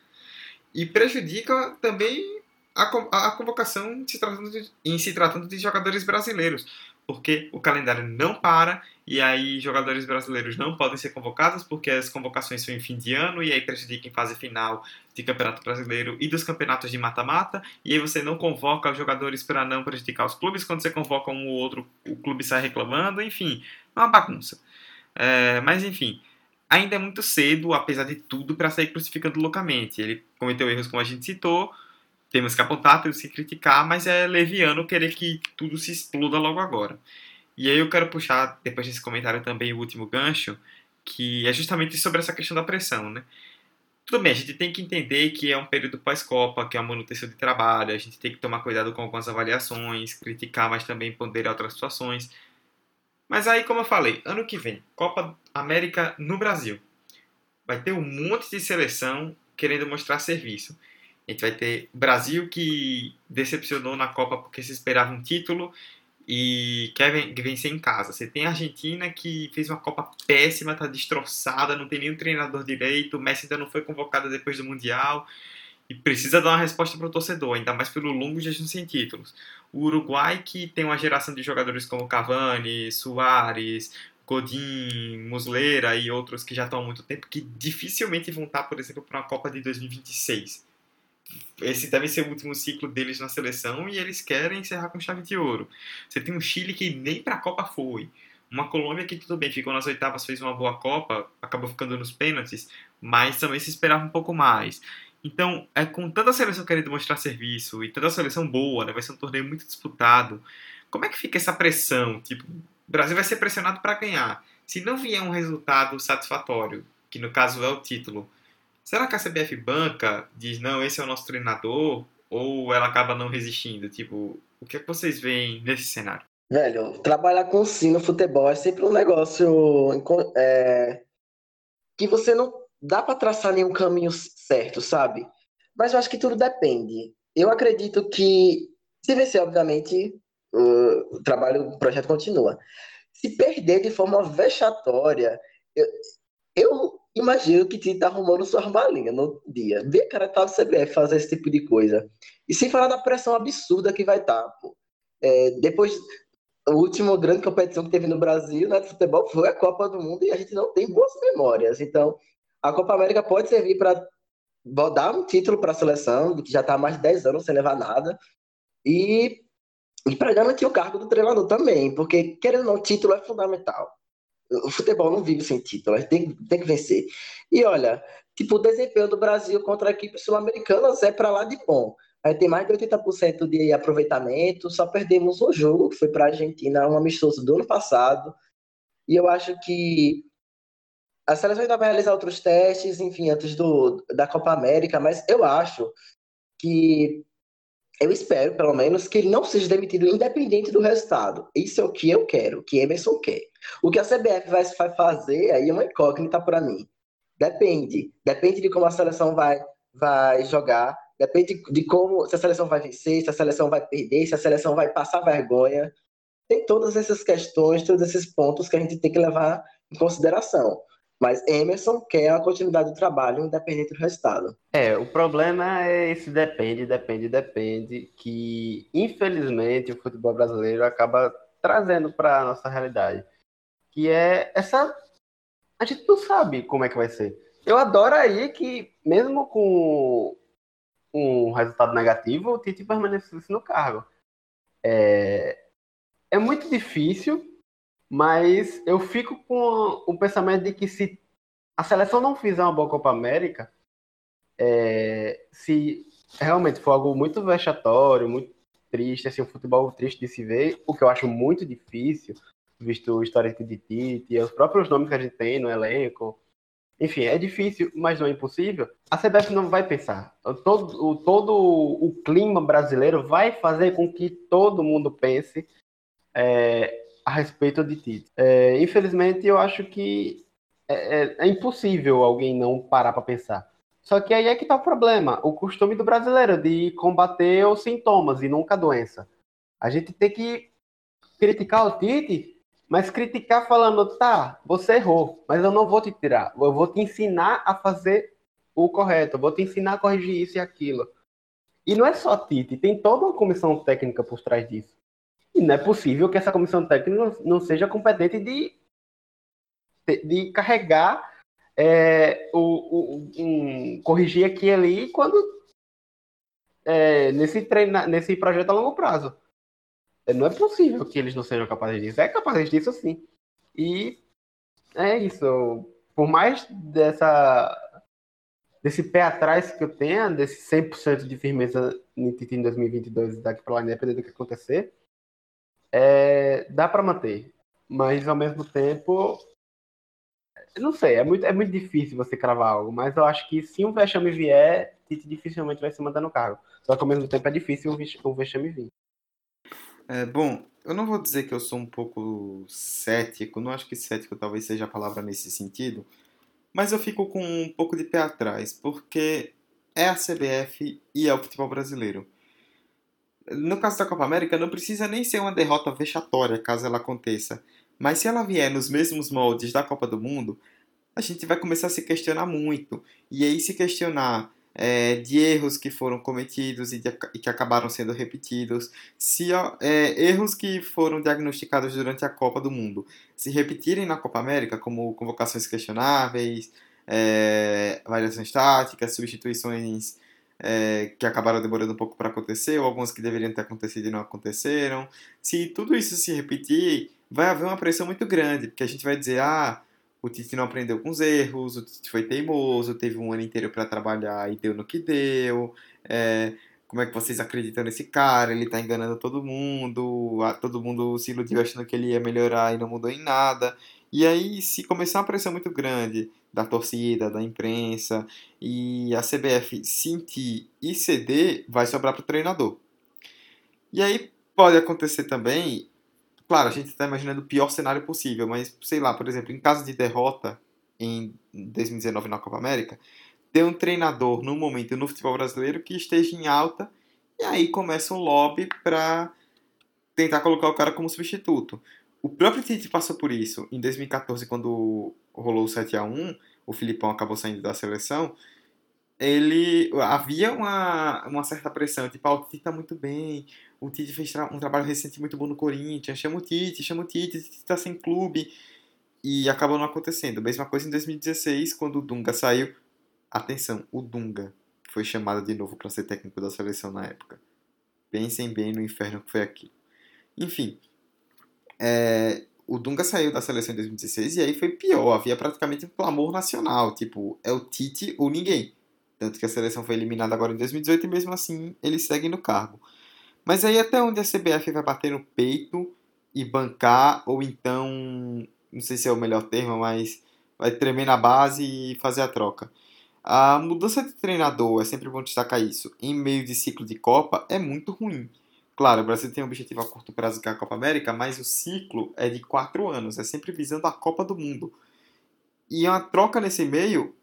E prejudica também a, a convocação se tratando de, em se tratando de jogadores brasileiros, porque o calendário não para e aí jogadores brasileiros não podem ser convocados porque as convocações são em fim de ano e aí prejudica em fase final de Campeonato Brasileiro e dos campeonatos de mata-mata, e aí você não convoca os jogadores para não prejudicar os clubes, quando você convoca um ou outro, o clube sai reclamando, enfim, é uma bagunça. É, mas enfim, ainda é muito cedo, apesar de tudo, para sair crucificando loucamente. Ele cometeu erros como a gente citou, temos que apontar, temos que criticar, mas é leviano querer que tudo se exploda logo agora. E aí eu quero puxar, depois desse comentário também, o último gancho, que é justamente sobre essa questão da pressão, né? Tudo bem, a gente tem que entender que é um período pós-Copa, que é uma manutenção de trabalho, a gente tem que tomar cuidado com algumas avaliações, criticar, mas também ponderar outras situações. Mas aí, como eu falei, ano que vem, Copa América no Brasil. Vai ter um monte de seleção querendo mostrar serviço. A gente vai ter Brasil que decepcionou na Copa porque se esperava um título e quer vencer em casa. Você tem a Argentina que fez uma Copa péssima, tá destroçada, não tem nenhum treinador direito, o Messi ainda não foi convocado depois do Mundial e precisa dar uma resposta para o torcedor, ainda mais pelo longo jejum sem títulos. O Uruguai que tem uma geração de jogadores como Cavani, Soares, Godin, Muslera e outros que já estão há muito tempo que dificilmente vão estar, por exemplo, para uma Copa de 2026 esse deve ser o último ciclo deles na seleção e eles querem encerrar com chave de ouro. Você tem um Chile que nem para a Copa foi. Uma Colômbia que tudo bem, ficou nas oitavas, fez uma boa Copa, acabou ficando nos pênaltis, mas também se esperava um pouco mais. Então, é com tanta seleção querendo mostrar serviço e tanta seleção boa, né, vai ser um torneio muito disputado. Como é que fica essa pressão? Tipo, o Brasil vai ser pressionado para ganhar. Se não vier um resultado satisfatório, que no caso é o título, Será que a CBF banca, diz, não, esse é o nosso treinador, ou ela acaba não resistindo? Tipo, o que, é que vocês veem nesse cenário? Velho, trabalhar com si no futebol é sempre um negócio é, que você não dá para traçar nenhum caminho certo, sabe? Mas eu acho que tudo depende. Eu acredito que, se vencer, obviamente, o trabalho, o projeto continua. Se perder de forma vexatória, eu, eu imagino que Tite tá arrumando sua malinha no dia. Vê cara tá no CBF fazer esse tipo de coisa. E sem falar da pressão absurda que vai estar, tá. É, depois, a última grande competição que teve no Brasil, né, de futebol, foi a Copa do Mundo e a gente não tem boas memórias. Então, a Copa América pode servir para dar um título para a seleção, que já está há mais de 10 anos sem levar nada, e, e para garantir o cargo do treinador também, porque, querendo ou não, o título é fundamental. O futebol não vive sem título, a tem, tem que vencer. E olha, tipo, o desempenho do Brasil contra equipes sul-americanas é para lá de bom. Aí tem mais de 80% de aproveitamento, só perdemos um jogo, que foi para a Argentina, um amistoso do ano passado. E eu acho que a seleção ainda vai realizar outros testes, enfim, antes do, da Copa América, mas eu acho que eu espero, pelo menos, que ele não seja demitido independente do resultado. Isso é o que eu quero, o que Emerson quer. O que a CBF vai, fazer aí é uma incógnita para mim. Depende. Depende de como a seleção vai, vai jogar. Depende de como, se a seleção vai vencer, se a seleção vai perder, se a seleção vai passar vergonha. Tem todas essas questões, todos esses pontos que a gente tem que levar em consideração. Mas Emerson quer a continuidade do trabalho, independente do resultado. É, o problema é esse depende, depende, depende, que infelizmente o futebol brasileiro acaba trazendo para a nossa realidade. Que é essa. A gente não sabe como é que vai ser. Eu adoro aí que, mesmo com um resultado negativo, o Tite permanecesse no cargo. É, é muito difícil mas eu fico com o pensamento de que se a seleção não fizer uma boa Copa América, é, se realmente for algo muito vexatório, muito triste, assim, um futebol triste de se ver, o que eu acho muito difícil, visto o histórico de Tite os próprios nomes que a gente tem no elenco. Enfim, é difícil, mas não é impossível. A CBF não vai pensar. Todo, o, todo o clima brasileiro vai fazer com que todo mundo pense é, a respeito de Tite. É, infelizmente, eu acho que é, é, é impossível alguém não parar para pensar. Só que aí é que está o problema, o costume do brasileiro de combater os sintomas e nunca a doença. A gente tem que criticar o Tite, mas criticar falando, tá, você errou, mas eu não vou te tirar, eu vou te ensinar a fazer o correto, eu vou te ensinar a corrigir isso e aquilo. E não é só Tite, tem toda uma comissão técnica por trás disso. E não é possível que essa comissão técnica não seja competente de, de carregar, é, o, o um, corrigir aqui e ali quando é, nesse, treino, nesse projeto a longo prazo. É, não é possível que eles não sejam capazes disso. É capaz disso sim. E é isso. Por mais dessa desse pé atrás que eu tenha, desse 100% de firmeza em 2022 daqui para lá, independente do que acontecer, é, dá para manter. Mas ao mesmo tempo, não sei, é muito, é muito difícil você cravar algo, mas eu acho que se um vexame vier, Tite dificilmente vai se manter no cargo. Só que ao mesmo tempo é difícil um vexame vir. É, bom, eu não vou dizer que eu sou um pouco cético, não acho que cético talvez seja a palavra nesse sentido, mas eu fico com um pouco de pé atrás, porque é a CBF e é o futebol brasileiro no caso da Copa América, não precisa nem ser uma derrota vexatória, caso ela aconteça. Mas se ela vier nos mesmos moldes da Copa do Mundo, a gente vai começar a se questionar muito. E aí se questionar é, de erros que foram cometidos e, de, e, que acabaram sendo repetidos, se é, erros que foram diagnosticados durante a Copa do Mundo se repetirem na Copa América, como convocações questionáveis, é, variações táticas, substituições é, que acabaram demorando um pouco para acontecer, ou algumas que deveriam ter acontecido e não aconteceram. Se tudo isso se repetir, vai haver uma pressão muito grande, porque a gente vai dizer, ah, o Tite não aprendeu com os erros, o Tite foi teimoso, teve um ano inteiro para trabalhar e deu no que deu. É, como é que vocês acreditam nesse cara? Ele tá enganando todo mundo, todo mundo se iludiu achando que ele ia melhorar e não mudou em nada. E aí, se começar uma pressão muito grande da torcida, da imprensa, e a CBF sentir e ceder, vai sobrar para o treinador. E aí pode acontecer também Claro, a gente está imaginando o pior cenário possível, mas sei lá, por exemplo, em caso de derrota em 2019 na Copa América, ter um treinador no momento no futebol brasileiro que esteja em alta e aí começa um lobby para tentar colocar o cara como substituto. O próprio Tite passou por isso em 2014 quando rolou o 7 a 1, o Filipão acabou saindo da seleção. Ele havia uma, uma certa pressão, tipo, ah, o Tite tá muito bem, o Tite fez um trabalho recente muito bom no Corinthians. Chama o Tite, chama o Tite, o Tite tá sem clube. E acabou não acontecendo. Mesma coisa em 2016, quando o Dunga saiu. Atenção, o Dunga foi chamado de novo para ser técnico da seleção na época. Pensem bem no inferno que foi aquilo. Enfim, é, o Dunga saiu da seleção em 2016 e aí foi pior. Havia praticamente um clamor nacional. Tipo, é o Tite ou ninguém. Tanto que a seleção foi eliminada agora em 2018 e mesmo assim ele segue no cargo. Mas aí até onde a CBF vai bater no peito e bancar, ou então, não sei se é o melhor termo, mas vai tremer na base e fazer a troca. A mudança de treinador, é sempre bom destacar isso, em meio de ciclo de Copa é muito ruim. Claro, o Brasil tem um objetivo a curto prazo que é a Copa América, mas o ciclo é de quatro anos, é sempre visando a Copa do Mundo. E uma troca nesse meio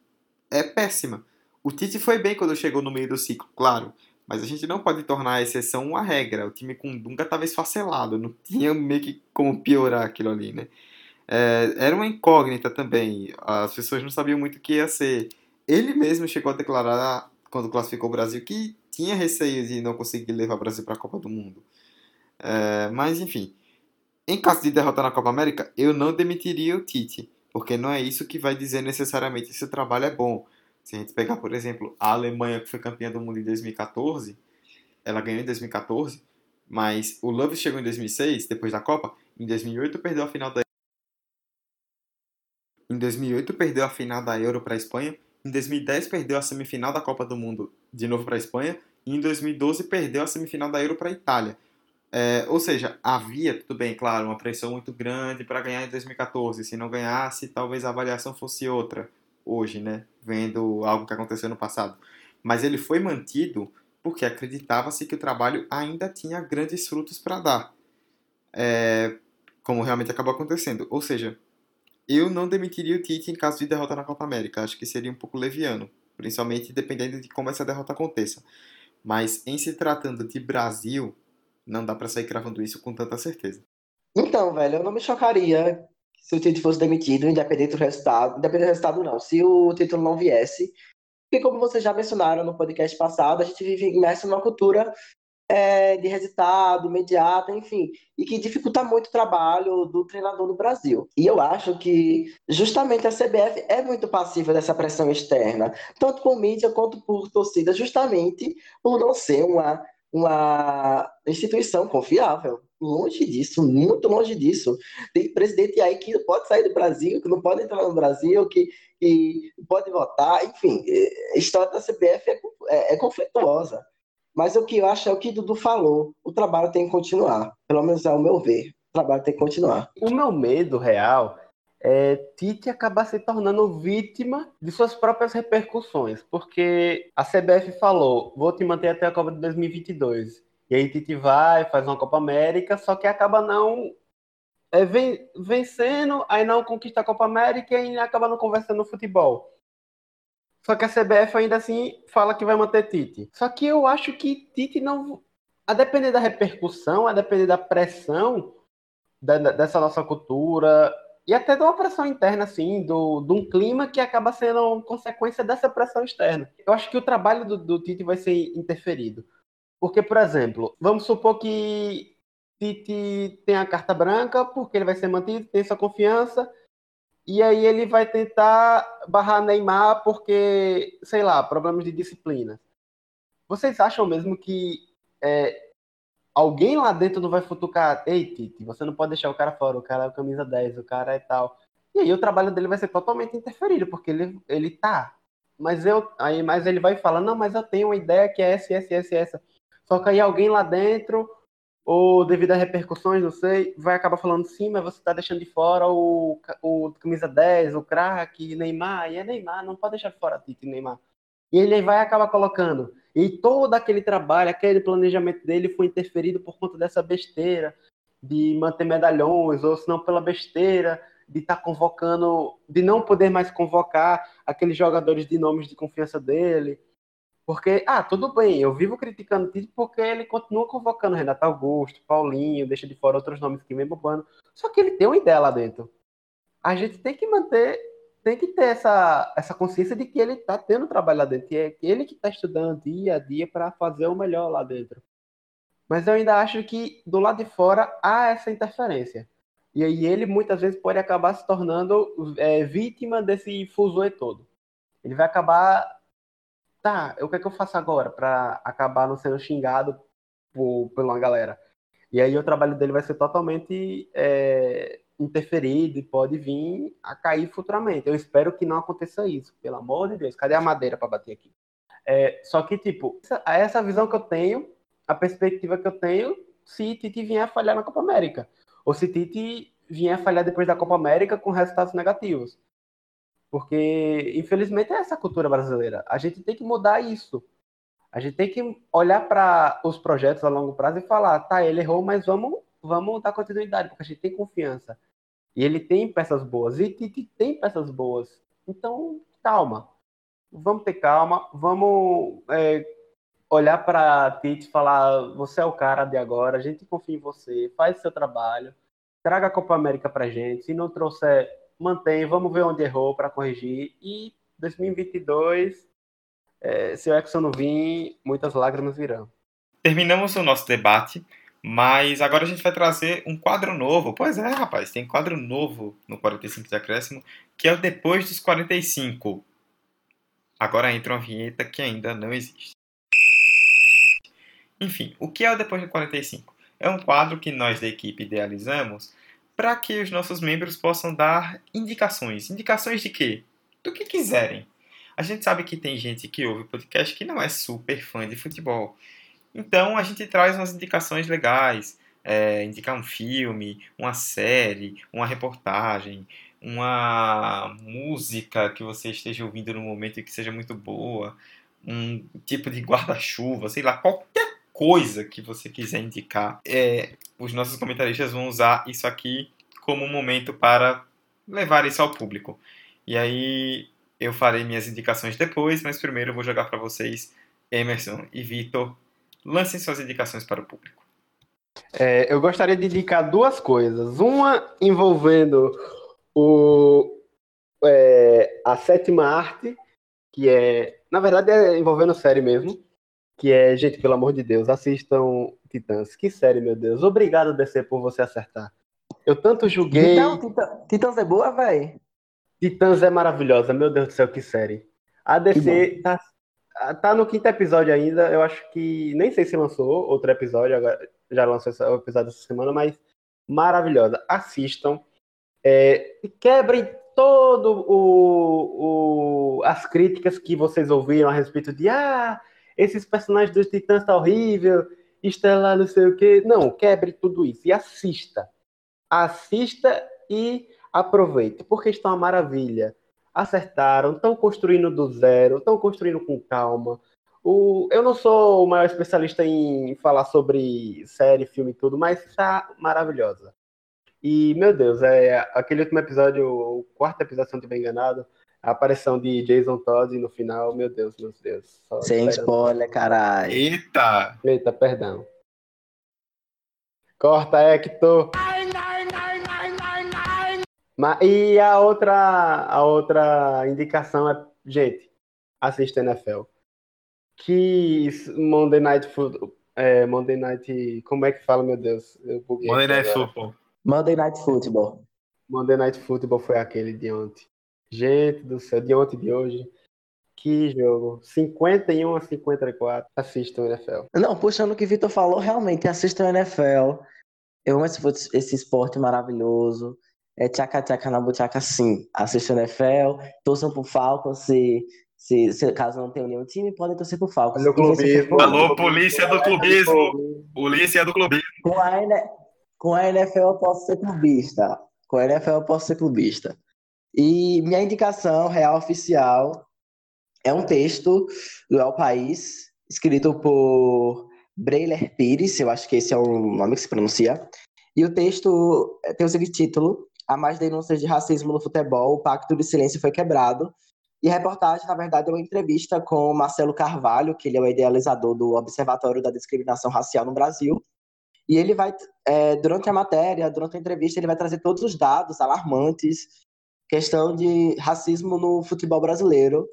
é péssima. O Tite foi bem quando chegou no meio do ciclo, claro, mas a gente não pode tornar a exceção uma regra. O time com Dunga estava esfacelado, não [laughs] tinha meio que como piorar aquilo ali, né? É, era uma incógnita também. As pessoas não sabiam muito o que ia ser. Ele mesmo chegou a declarar, quando classificou o Brasil, que tinha receio de não conseguir levar o Brasil para a Copa do Mundo. É, mas, enfim. Em caso de derrota na Copa América, eu não demitiria o Tite, porque não é isso que vai dizer necessariamente se o trabalho é bom. Se a gente pegar, por exemplo, a Alemanha, que foi campeã do mundo em 2014, ela ganhou em 2014, mas o Love chegou em 2006, depois da Copa. Em 2008 perdeu a final da Em 2008 perdeu a final da Euro para a Espanha. Em 2010 perdeu a semifinal da Copa do Mundo de novo para a Espanha. E em 2012 perdeu a semifinal da Euro para a Itália. É, ou seja, havia, tudo bem, claro, uma pressão muito grande para ganhar em 2014. Se não ganhasse, talvez a avaliação fosse outra hoje, né? Vendo algo que aconteceu no passado. Mas ele foi mantido porque acreditava-se que o trabalho ainda tinha grandes frutos para dar. É, como realmente acabou acontecendo. Ou seja, eu não demitiria o Tite em caso de derrota na Copa América. Acho que seria um pouco leviano, principalmente dependendo de como essa derrota aconteça. Mas em se tratando de Brasil, não dá para sair cravando isso com tanta certeza. Então, velho, eu não me chocaria se o Tite fosse demitido, independente do resultado, independente do resultado não, se o título não viesse, porque como vocês já mencionaram no podcast passado, a gente vive imerso numa cultura é, de resultado imediato, enfim, e que dificulta muito o trabalho do treinador no Brasil. E eu acho que justamente a CBF é muito passiva dessa pressão externa, tanto por mídia quanto por torcida, justamente por não ser uma, uma instituição confiável longe disso, muito longe disso. Tem presidente aí que pode sair do Brasil, que não pode entrar no Brasil, que, que pode votar, enfim, a história da CBF é, é, é conflituosa. Mas o que eu acho é o que Dudu falou: o trabalho tem que continuar, pelo menos ao meu ver, o trabalho tem que continuar. O meu medo real é Tite acabar se tornando vítima de suas próprias repercussões, porque a CBF falou: vou te manter até a Copa de 2022. E aí Tite vai, faz uma Copa América, só que acaba não é, vem, vencendo, aí não conquista a Copa América e acaba não conversando no futebol. Só que a CBF ainda assim fala que vai manter Tite. Só que eu acho que Tite não a depender da repercussão, a depender da pressão da, dessa nossa cultura e até de uma pressão interna, assim, do, de um clima que acaba sendo consequência dessa pressão externa. Eu acho que o trabalho do, do Tite vai ser interferido. Porque, por exemplo, vamos supor que Tite tem a carta branca, porque ele vai ser mantido, tem essa confiança, e aí ele vai tentar barrar Neymar porque, sei lá, problemas de disciplina. Vocês acham mesmo que é, alguém lá dentro não vai futucar, ei, Tite, você não pode deixar o cara fora, o cara é camisa 10, o cara é tal. E aí o trabalho dele vai ser totalmente interferido, porque ele, ele tá. Mas eu. Aí, mas ele vai falar, não, mas eu tenho uma ideia que é essa, essa, essa, essa. Só que aí alguém lá dentro, ou devido a repercussões, não sei, vai acabar falando sim, mas você tá deixando de fora o, o camisa 10, o craque, Neymar, e é Neymar, não pode deixar de fora Tite Neymar. E ele vai acabar colocando. E todo aquele trabalho, aquele planejamento dele foi interferido por conta dessa besteira de manter medalhões, ou se não pela besteira de estar tá convocando, de não poder mais convocar aqueles jogadores de nomes de confiança dele. Porque, ah, tudo bem, eu vivo criticando o Tite porque ele continua convocando Renato Augusto, Paulinho, deixa de fora outros nomes que vem bombando. Só que ele tem uma ideia lá dentro. A gente tem que manter tem que ter essa, essa consciência de que ele está tendo trabalho lá dentro, que é ele que está estudando dia a dia para fazer o melhor lá dentro. Mas eu ainda acho que do lado de fora há essa interferência. E aí ele muitas vezes pode acabar se tornando é, vítima desse fuzuê todo. Ele vai acabar. Tá, o que é que eu faço agora para acabar não sendo xingado por, por uma galera? E aí o trabalho dele vai ser totalmente é, interferido e pode vir a cair futuramente. Eu espero que não aconteça isso, pelo amor de Deus. Cadê a madeira para bater aqui? É, só que, tipo, essa, essa visão que eu tenho, a perspectiva que eu tenho, se Tite vier a falhar na Copa América. Ou se Tite vier a falhar depois da Copa América com resultados negativos. Porque, infelizmente, é essa cultura brasileira. A gente tem que mudar isso. A gente tem que olhar para os projetos a longo prazo e falar, tá, ele errou, mas vamos, vamos dar continuidade, porque a gente tem confiança. E ele tem peças boas. E Tite tem peças boas. Então, calma. Vamos ter calma. Vamos é, olhar para Tite e falar: você é o cara de agora, a gente confia em você, faz seu trabalho, traga a Copa América para gente. Se não trouxer, mantém. Vamos ver onde errou para corrigir. E 2022, é, se o Exxon não vir, muitas lágrimas virão. Terminamos o nosso debate. Mas agora a gente vai trazer um quadro novo. Pois é, rapaz, tem quadro novo no 45 de acréscimo, que é o Depois dos 45. Agora entra uma vinheta que ainda não existe. Enfim, o que é o Depois dos 45? É um quadro que nós da equipe idealizamos para que os nossos membros possam dar indicações. Indicações de quê? Do que quiserem. A gente sabe que tem gente que ouve podcast que não é super fã de futebol. Então a gente traz umas indicações legais, é, indicar um filme, uma série, uma reportagem, uma música que você esteja ouvindo no momento e que seja muito boa, um tipo de guarda-chuva, sei lá, qualquer coisa que você quiser indicar. É, os nossos comentaristas vão usar isso aqui como um momento para levar isso ao público. E aí eu farei minhas indicações depois, mas primeiro eu vou jogar para vocês, Emerson e Vitor, Lancem suas indicações para o público. É, eu gostaria de indicar duas coisas. Uma envolvendo o, é, a sétima arte, que é. Na verdade, é envolvendo série mesmo. Que é, gente, pelo amor de Deus, assistam Titãs. Que série, meu Deus. Obrigado, DC, por você acertar. Eu tanto julguei. Então, Titãs é boa, velho. Titãs é maravilhosa, meu Deus do céu, que série. A DC tá ah, tá no quinto episódio ainda. Eu acho que. Nem sei se lançou outro episódio, agora já lançou o episódio essa semana, mas maravilhosa. Assistam. É, quebrem todo o, o, as críticas que vocês ouviram a respeito de ah, esses personagens dos Titãs tá horrível, Estela não sei o quê. Não, quebre tudo isso e assista. Assista e aproveite, porque está uma maravilha acertaram, estão construindo do zero, estão construindo com calma. O, eu não sou o maior especialista em falar sobre série, filme e tudo, mas está maravilhosa. E, meu Deus, é aquele último episódio, o quarto episódio, se não estiver enganado, a aparição de Jason Todd no final, meu Deus, meu Deus. Sem spoiler, caralho. Eita! Eita, perdão. Corta, Hector. Mas, e a outra, a outra indicação é, gente, assista NFL. Que Monday Night Football, é, Monday Night, como é que fala, meu Deus? Monday Night agora. Football. Monday Night Football. Monday Night Football foi aquele de ontem. Gente do céu, de ontem e de hoje. Que jogo. 51 a 54. Assistam o NFL. Não, puxando o que o Vitor falou, realmente, assistam o NFL. Eu amo esse, esse esporte maravilhoso. É tchaca tchaca na buchaca, sim. Assistam o NFL, torçam pro Falcons, se, se, se caso não tenham nenhum time, podem torcer pro Falcons. Olha o se você clubismo. Alô, polícia do clubismo. Polícia do clubismo. Com a, com a NFL eu posso ser clubista. Com a NFL eu posso ser clubista. E minha indicação real oficial é um texto do El País, escrito por Breiler Pires, eu acho que esse é o nome que se pronuncia. E o texto tem o seguinte título: Há mais denúncias de racismo no futebol, o pacto de silêncio foi quebrado. E a reportagem, na verdade, é uma entrevista com o Marcelo Carvalho, que ele é o idealizador do Observatório da Discriminação Racial no Brasil. E ele vai, é, durante a matéria, durante a entrevista, ele vai trazer todos os dados alarmantes, questão de racismo no futebol brasileiro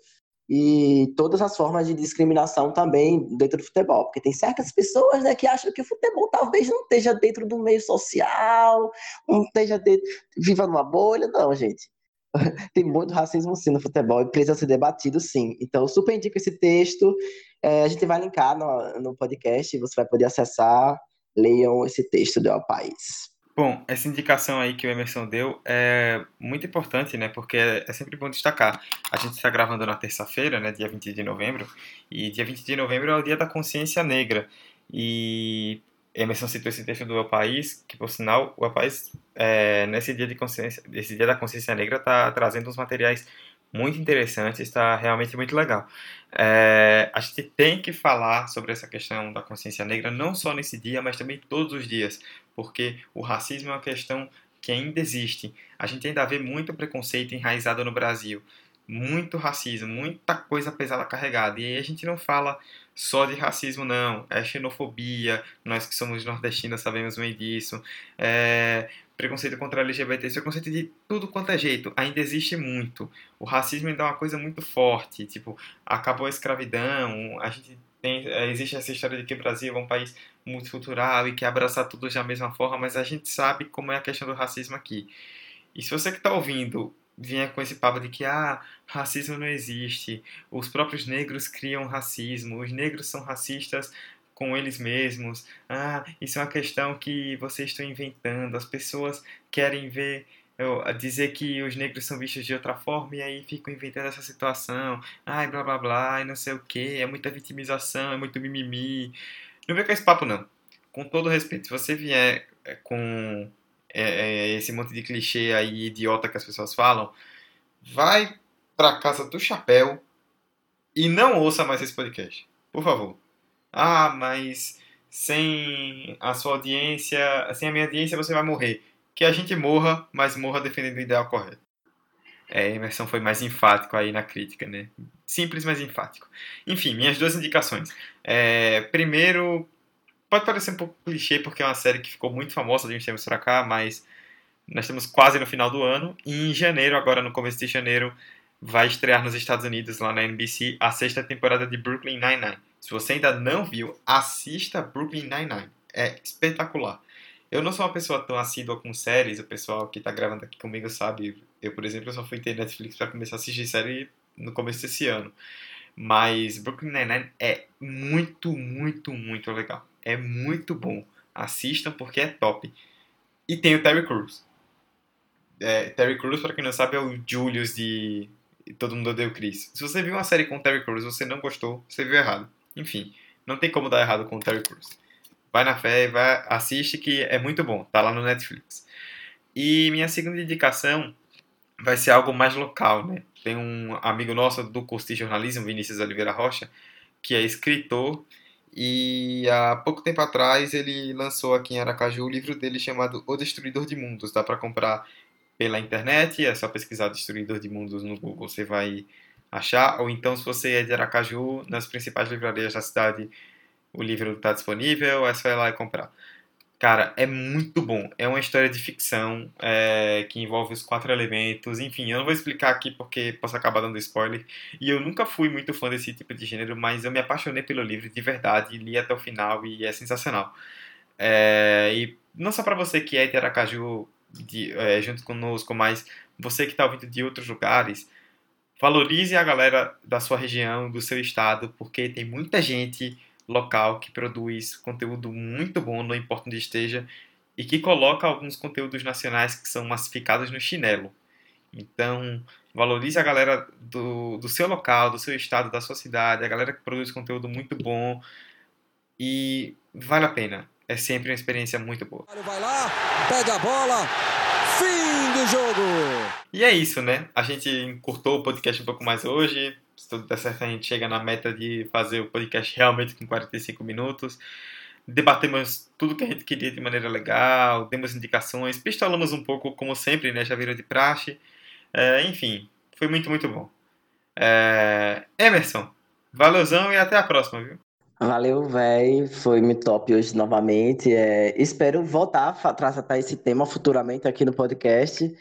e todas as formas de discriminação também dentro do futebol, porque tem certas pessoas né, que acham que o futebol talvez não esteja dentro do meio social, não esteja dentro, viva numa bolha, não, gente. [laughs] Tem muito racismo sim no futebol e precisa ser debatido sim. Então, super indico esse texto. É, a gente vai linkar no, no podcast, você vai poder acessar. Leiam esse texto do El País. Bom, essa indicação aí que o Emerson deu é muito importante, né? Porque é sempre bom destacar. A gente está gravando na terça-feira, né? Dia 20 de novembro. E dia 20 de novembro é o dia da consciência negra. E Emerson citou esse texto do El País, que por sinal, o El País, é, nesse dia de consciência, esse dia da consciência negra, está trazendo uns materiais muito interessantes, está realmente muito legal. É, a gente tem que falar sobre essa questão da consciência negra, não só nesse dia, mas também todos os dias, porque o racismo é uma questão que ainda existe. A gente ainda vê muito preconceito enraizado no Brasil, muito racismo, muita coisa pesada carregada. E aí a gente não fala só de racismo, não. É xenofobia, nós que somos nordestinos sabemos bem disso. É preconceito contra LGBT, preconceito de tudo quanto é jeito. Ainda existe muito. O racismo ainda é uma coisa muito forte. Tipo, acabou a escravidão, a gente tem, é, existe essa história de que o Brasil é um país multicultural e que abraça todos da mesma forma, mas a gente sabe como é a questão do racismo aqui. E se você que está ouvindo vier com esse papo de que ah, racismo não existe, os próprios negros criam racismo, os negros são racistas com eles mesmos, ah, isso é uma questão que vocês estão inventando, as pessoas querem ver dizer que os negros são vistos de outra forma e aí ficam inventando essa situação, ai blá blá blá, e não sei o que, é muita vitimização, é muito mimimi. Não vem com esse papo não. Com todo respeito, se você vier é, com é, é, esse monte de clichê aí idiota que as pessoas falam, vai pra casa do chapéu e não ouça mais esse podcast. Por favor. Ah, mas sem a sua audiência, sem a minha audiência você vai morrer. Que a gente morra, mas morra defendendo o ideal correto. É, Emerson foi mais enfático aí na crítica, né? Simples, mas enfático. Enfim, minhas duas indicações. É, primeiro, pode parecer um pouco clichê, porque é uma série que ficou muito famosa de uns tempos pra cá, mas nós estamos quase no final do ano. E em janeiro, agora no começo de janeiro, vai estrear nos Estados Unidos, lá na NBC, a sexta temporada de Brooklyn Nine-Nine. Se você ainda não viu, assista Brooklyn Nine-Nine. É espetacular. Eu não sou uma pessoa tão assídua com séries, o pessoal que tá gravando aqui comigo sabe. Eu, por exemplo, só fui ter Netflix para começar a assistir série no começo desse ano. Mas Brooklyn Nine-Nine é muito, muito, muito legal. É muito bom. Assistam porque é top. E tem o Terry Crews. É, Terry Crews, para quem não sabe, é o Julius de Todo Mundo Odeia o Chris. Se você viu uma série com Terry Crews e você não gostou, você viu errado. Enfim, não tem como dar errado com o Terry Crews. Vai na fé, vai, assiste que é muito bom. Tá lá no Netflix. E minha segunda indicação vai ser algo mais local, né? Tem um amigo nosso do curso de jornalismo, Vinícius Oliveira Rocha, que é escritor e há pouco tempo atrás ele lançou aqui em Aracaju o livro dele chamado O Destruidor de Mundos. Dá para comprar pela internet, é só pesquisar Destruidor de Mundos no Google, você vai achar. Ou então, se você é de Aracaju, nas principais livrarias da cidade, o livro está disponível, é só ir lá e comprar. Cara, é muito bom. É uma história de ficção é, que envolve os quatro elementos. Enfim, eu não vou explicar aqui porque posso acabar dando spoiler. E eu nunca fui muito fã desse tipo de gênero, mas eu me apaixonei pelo livro de verdade, li até o final e é sensacional. É, e não só para você que é de Aracaju de, é, junto conosco, mas você que está ouvindo de outros lugares, valorize a galera da sua região, do seu estado, porque tem muita gente local que produz conteúdo muito bom, não importa onde esteja, e que coloca alguns conteúdos nacionais que são massificados no chinelo. Então, valorize a galera do, do seu local, do seu estado, da sua cidade, a galera que produz conteúdo muito bom e vale a pena. É sempre uma experiência muito boa. Vai lá, pega a bola, fim do jogo! E é isso, né? A gente encurtou o podcast um pouco mais hoje se tudo der certo, a gente chega na meta de fazer o podcast realmente com 45 minutos. Debatemos tudo que a gente queria de maneira legal, demos indicações, pistolamos um pouco, como sempre, né? Já virou de praxe. É, enfim, foi muito, muito bom. É, Emerson, valeuzão e até a próxima, viu? Valeu, véi. Foi muito top hoje novamente. É, espero voltar a tratar esse tema futuramente aqui no podcast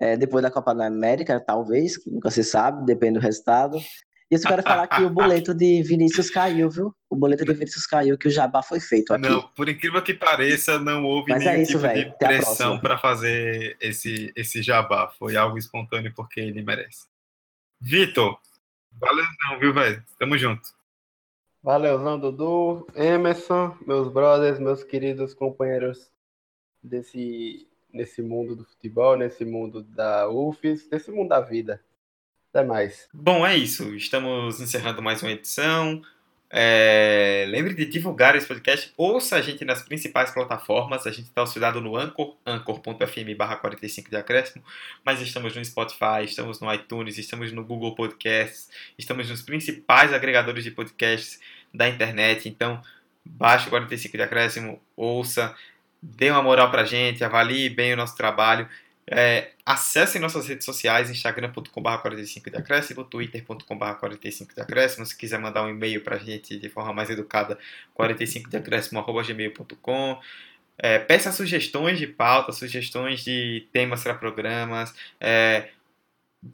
é, depois da Copa da América, talvez, nunca se sabe, depende do resultado. E eu só quero falar que o boleto de Vinícius caiu, viu? O boleto de Vinícius caiu, que o jabá foi feito aqui. Não, por incrível que pareça, não houve Mas nenhum é isso, tipo véio. de pressão para fazer esse, esse jabá. Foi algo espontâneo porque ele merece. Vitor, valeu não, viu, velho? Tamo junto. Valeuzão, Dudu, Emerson, meus brothers, meus queridos companheiros desse, nesse mundo do futebol, nesse mundo da UFES, nesse mundo da vida. Até mais. Bom, é isso. Estamos encerrando mais uma edição. É, Lembre de divulgar esse podcast. Ouça a gente nas principais plataformas. A gente está hospedado no Anchor, anchor.fm barra 45 de acréscimo. Mas estamos no Spotify, estamos no iTunes, estamos no Google Podcasts, estamos nos principais agregadores de podcasts da internet. Então, baixe o 45 de acréscimo, ouça, dê uma moral pra gente, avalie bem o nosso trabalho. É, acessem nossas redes sociais, instagram.com.br 45 de acréscimo, twitter.com.br 45 de acréscimo, se quiser mandar um e-mail pra gente de forma mais educada, 45 de acréscimo, gmail.com. É, peça sugestões de pauta, sugestões de temas para programas, é,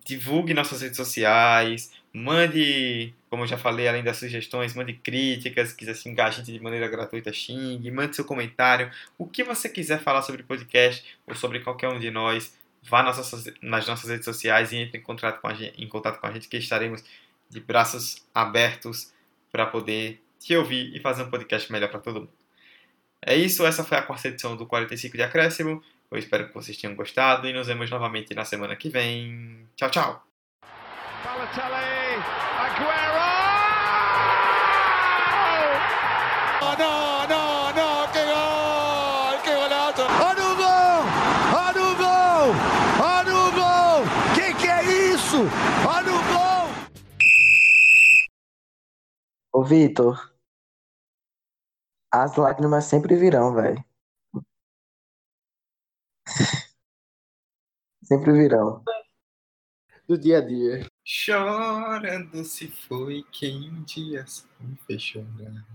divulgue nossas redes sociais, mande, como eu já falei, além das sugestões, mande críticas, quiser xingar a gente de maneira gratuita, xingue, mande seu comentário, o que você quiser falar sobre podcast ou sobre qualquer um de nós, vá nas nossas, nas nossas redes sociais e entre em contato com a gente, em contato com a gente que estaremos de braços abertos para poder te ouvir e fazer um podcast melhor para todo mundo. É isso, essa foi a quarta edição do 45 de Acréscimo. Eu espero que vocês tenham gostado e nos vemos novamente na semana que vem. Tchau, tchau! Balotelli, Aguero! No, no, no, que gol, que golazo. Olha o gol! Olha o gol! Olha o gol! Que que é isso? Olha o gol! Ô, Vitor, as lágrimas sempre virão, velho. Sempre virão. Do dia a dia. Chorando se foi quem um dia me fez chorar.